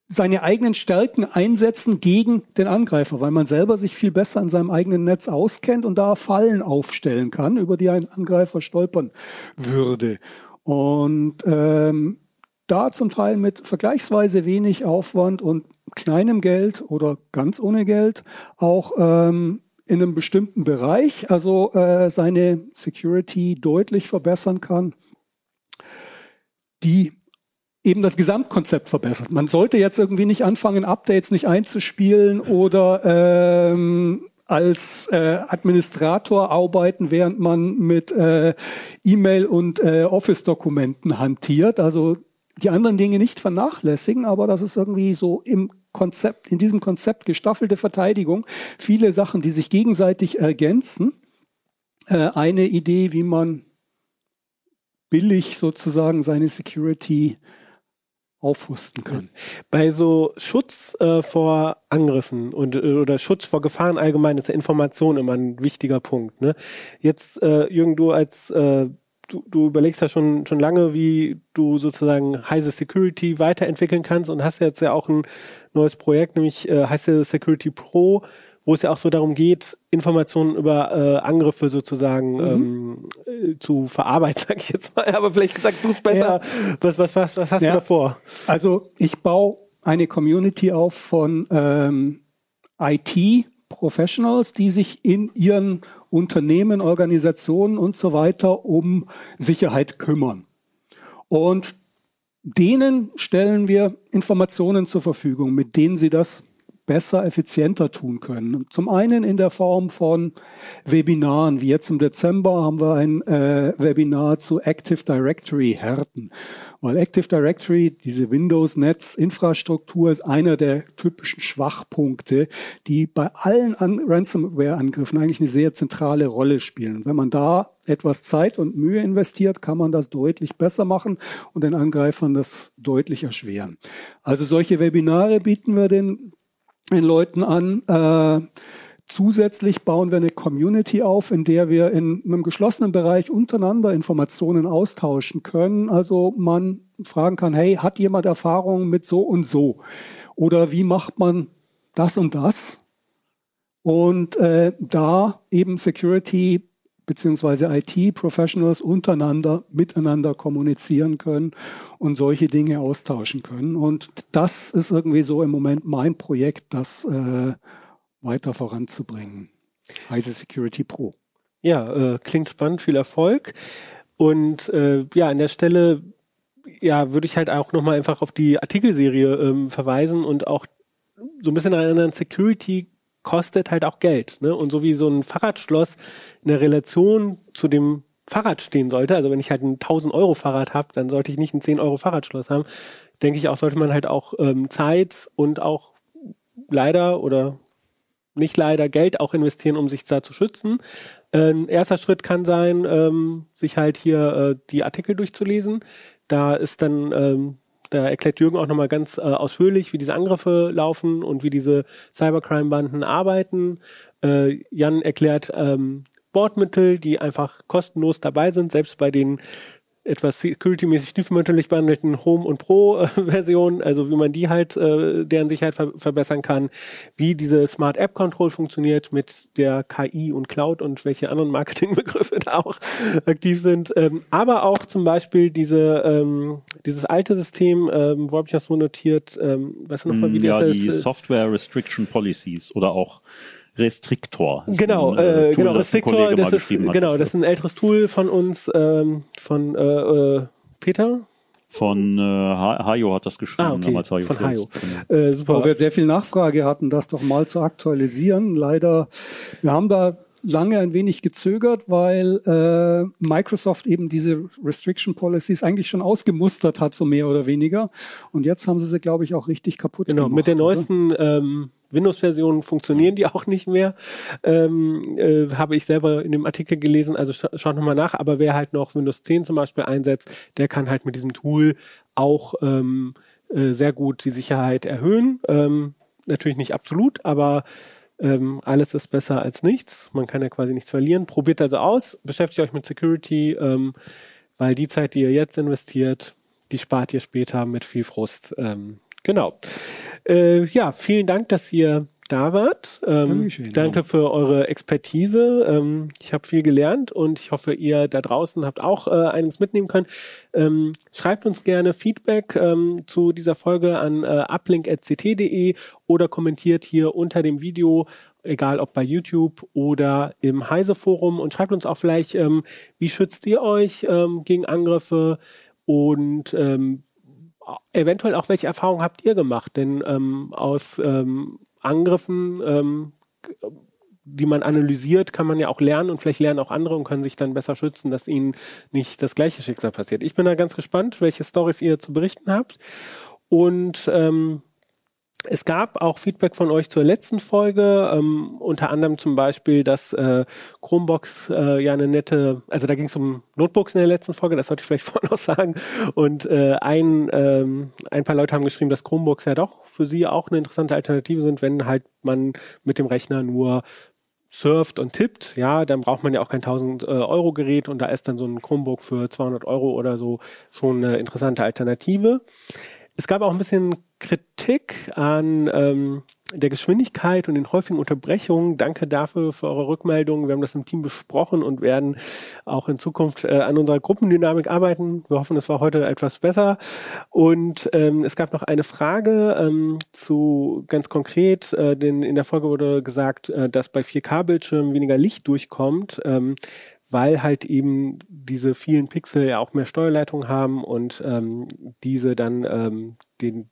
seine eigenen Stärken einsetzen gegen den Angreifer, weil man selber sich viel besser in seinem eigenen Netz auskennt und da Fallen aufstellen kann, über die ein Angreifer stolpern würde. Und ähm, da zum Teil mit vergleichsweise wenig Aufwand und kleinem Geld oder ganz ohne Geld auch ähm, in einem bestimmten Bereich, also äh, seine Security deutlich verbessern kann, die eben das Gesamtkonzept verbessert. Man sollte jetzt irgendwie nicht anfangen, Updates nicht einzuspielen oder ähm, als äh, Administrator arbeiten, während man mit äh, E-Mail und äh, Office-Dokumenten hantiert. Also die anderen Dinge nicht vernachlässigen, aber das ist irgendwie so im Konzept, in diesem Konzept gestaffelte Verteidigung, viele Sachen, die sich gegenseitig ergänzen. Äh, eine Idee, wie man billig sozusagen seine Security aufrüsten kann. Bei so Schutz äh, vor Angriffen und äh, oder Schutz vor Gefahren allgemein ist ja Information immer ein wichtiger Punkt. Ne? Jetzt äh, Jürgen, du als äh, du, du überlegst ja schon, schon lange, wie du sozusagen Heise Security weiterentwickeln kannst und hast jetzt ja auch ein neues Projekt, nämlich äh, Heise Security Pro, wo es ja auch so darum geht, Informationen über äh, Angriffe sozusagen mhm. ähm, äh, zu verarbeiten, sag ich jetzt mal. Aber vielleicht sagst du es besser. Ja. Was, was, was, was hast ja. du davor? Also ich baue eine Community auf von ähm, IT-Professionals, die sich in ihren Unternehmen, Organisationen und so weiter um Sicherheit kümmern. Und denen stellen wir Informationen zur Verfügung, mit denen sie das besser, effizienter tun können. Zum einen in der Form von Webinaren, wie jetzt im Dezember haben wir ein äh, Webinar zu Active Directory Härten. Weil Active Directory, diese Windows-Netz-Infrastruktur, ist einer der typischen Schwachpunkte, die bei allen Ransomware-Angriffen eigentlich eine sehr zentrale Rolle spielen. wenn man da etwas Zeit und Mühe investiert, kann man das deutlich besser machen und den Angreifern das deutlich erschweren. Also solche Webinare bieten wir den den Leuten an. Äh, zusätzlich bauen wir eine Community auf, in der wir in einem geschlossenen Bereich untereinander Informationen austauschen können. Also man fragen kann, hey, hat jemand Erfahrung mit so und so? Oder wie macht man das und das? Und äh, da eben Security beziehungsweise IT-Professionals untereinander miteinander kommunizieren können und solche Dinge austauschen können. Und das ist irgendwie so im Moment mein Projekt, das äh, weiter voranzubringen. Heise Security Pro. Ja, äh, klingt spannend, viel Erfolg. Und äh, ja, an der Stelle ja, würde ich halt auch nochmal einfach auf die Artikelserie ähm, verweisen und auch so ein bisschen erinnern, Security kostet halt auch Geld. Ne? Und so wie so ein Fahrradschloss in der Relation zu dem Fahrrad stehen sollte, also wenn ich halt ein 1000 Euro Fahrrad habe, dann sollte ich nicht ein 10 Euro Fahrradschloss haben. Denke ich auch, sollte man halt auch ähm, Zeit und auch leider oder nicht leider Geld auch investieren, um sich da zu schützen. Ein erster Schritt kann sein, ähm, sich halt hier äh, die Artikel durchzulesen. Da ist dann, ähm, da erklärt Jürgen auch nochmal ganz äh, ausführlich, wie diese Angriffe laufen und wie diese Cybercrime-Banden arbeiten. Äh, Jan erklärt ähm, Bordmittel, die einfach kostenlos dabei sind, selbst bei den etwas security-mäßig stiefmütterlich behandelten Home- und Pro-Versionen, also wie man die halt, äh, deren Sicherheit ver verbessern kann, wie diese Smart App Control funktioniert mit der KI und Cloud und welche anderen Marketingbegriffe da auch aktiv sind, ähm, aber auch zum Beispiel diese, ähm, dieses alte System, ähm, wo habe ich das so notiert, ähm, weißt du nochmal, wie mm, ja, das die heißt? Software Restriction Policies oder auch Restrictor. Das Genau, äh, äh, Tool, genau, das ein Restrictor, Kollege das ist, genau, das ist ein älteres Tool von uns, ähm, von äh, äh, Peter. Von äh, Ha- Hajo hat das geschrieben. Ah, okay, damals Hajo von. Hajo. Genau. Äh, super. Weil wir sehr viel Nachfrage hatten, das doch mal zu aktualisieren. Leider, wir haben da lange ein wenig gezögert, weil äh, Microsoft eben diese Restriction Policies eigentlich schon ausgemustert hat, so mehr oder weniger. Und jetzt haben sie sie, glaube ich, auch richtig kaputt Genau, gemacht. mit der neuesten ähm, Windows-Version funktionieren die auch nicht mehr. Ähm, äh, habe ich selber in dem Artikel gelesen, also scha schaut nochmal nach. Aber wer halt noch Windows 10 zum Beispiel einsetzt, der kann halt mit diesem Tool auch ähm, äh, sehr gut die Sicherheit erhöhen. Ähm, natürlich nicht absolut, aber ähm, alles ist besser als nichts. Man kann ja quasi nichts verlieren. Probiert also aus, beschäftigt euch mit Security, ähm, weil die Zeit, die ihr jetzt investiert, die spart ihr später mit viel Frust. Ähm, genau. Äh, ja, vielen Dank, dass ihr da wart. Ähm, danke für eure Expertise. Ähm, ich habe viel gelernt und ich hoffe, ihr da draußen habt auch äh, einiges mitnehmen können. Ähm, schreibt uns gerne Feedback ähm, zu dieser Folge an äh, uplink.ct.de oder kommentiert hier unter dem Video, egal ob bei YouTube oder im Heise-Forum und schreibt uns auch vielleicht, ähm, wie schützt ihr euch ähm, gegen Angriffe und ähm, eventuell auch, welche Erfahrungen habt ihr gemacht? Denn ähm, aus ähm, Angriffen, ähm, die man analysiert, kann man ja auch lernen und vielleicht lernen auch andere und können sich dann besser schützen, dass ihnen nicht das gleiche Schicksal passiert. Ich bin da ganz gespannt, welche Stories ihr zu berichten habt. Und ähm, es gab auch Feedback von euch zur letzten Folge, ähm, unter anderem zum Beispiel, dass äh, Chromebox äh, ja eine nette, also da ging es um Notebooks in der letzten Folge, das sollte ich vielleicht vorhin noch sagen. Und äh, ein, ähm, ein paar Leute haben geschrieben, dass Chromebooks ja doch für sie auch eine interessante Alternative sind, wenn halt man mit dem Rechner nur surft und tippt, ja, dann braucht man ja auch kein 1000 äh, Euro Gerät und da ist dann so ein Chromebook für 200 Euro oder so schon eine interessante Alternative. Es gab auch ein bisschen Kritik an ähm, der Geschwindigkeit und den häufigen Unterbrechungen. Danke dafür für eure Rückmeldungen. Wir haben das im Team besprochen und werden auch in Zukunft äh, an unserer Gruppendynamik arbeiten. Wir hoffen, es war heute etwas besser. Und ähm, es gab noch eine Frage ähm, zu ganz konkret, äh, denn in der Folge wurde gesagt, äh, dass bei 4K-Bildschirmen weniger Licht durchkommt. Ähm, weil halt eben diese vielen Pixel ja auch mehr Steuerleitung haben und ähm, diese dann ähm, den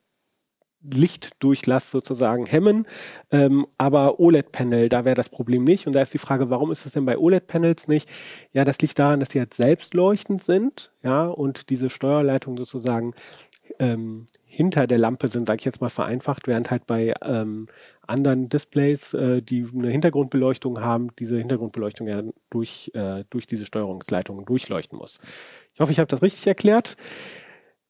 Lichtdurchlass sozusagen hemmen. Ähm, aber OLED-Panel, da wäre das Problem nicht. Und da ist die Frage, warum ist es denn bei OLED-Panels nicht? Ja, das liegt daran, dass sie halt selbstleuchtend sind, ja, und diese Steuerleitung sozusagen ähm, hinter der Lampe sind, sage ich jetzt mal vereinfacht, während halt bei ähm, anderen Displays, äh, die eine Hintergrundbeleuchtung haben, diese Hintergrundbeleuchtung ja durch, äh, durch diese Steuerungsleitungen durchleuchten muss. Ich hoffe, ich habe das richtig erklärt.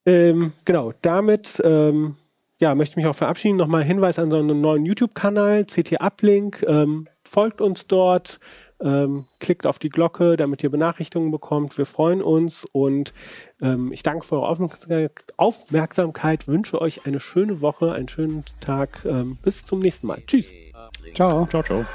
Ähm, genau, damit ähm, ja, möchte mich auch verabschieden. Nochmal Hinweis an so einen neuen YouTube-Kanal, CT Uplink. Ähm, folgt uns dort, ähm, klickt auf die Glocke, damit ihr Benachrichtigungen bekommt. Wir freuen uns und ähm, ich danke für eure Aufmerksam- Aufmerksamkeit, wünsche euch eine schöne Woche, einen schönen Tag. Ähm, bis zum nächsten Mal. Tschüss. Ciao. Ciao, ciao.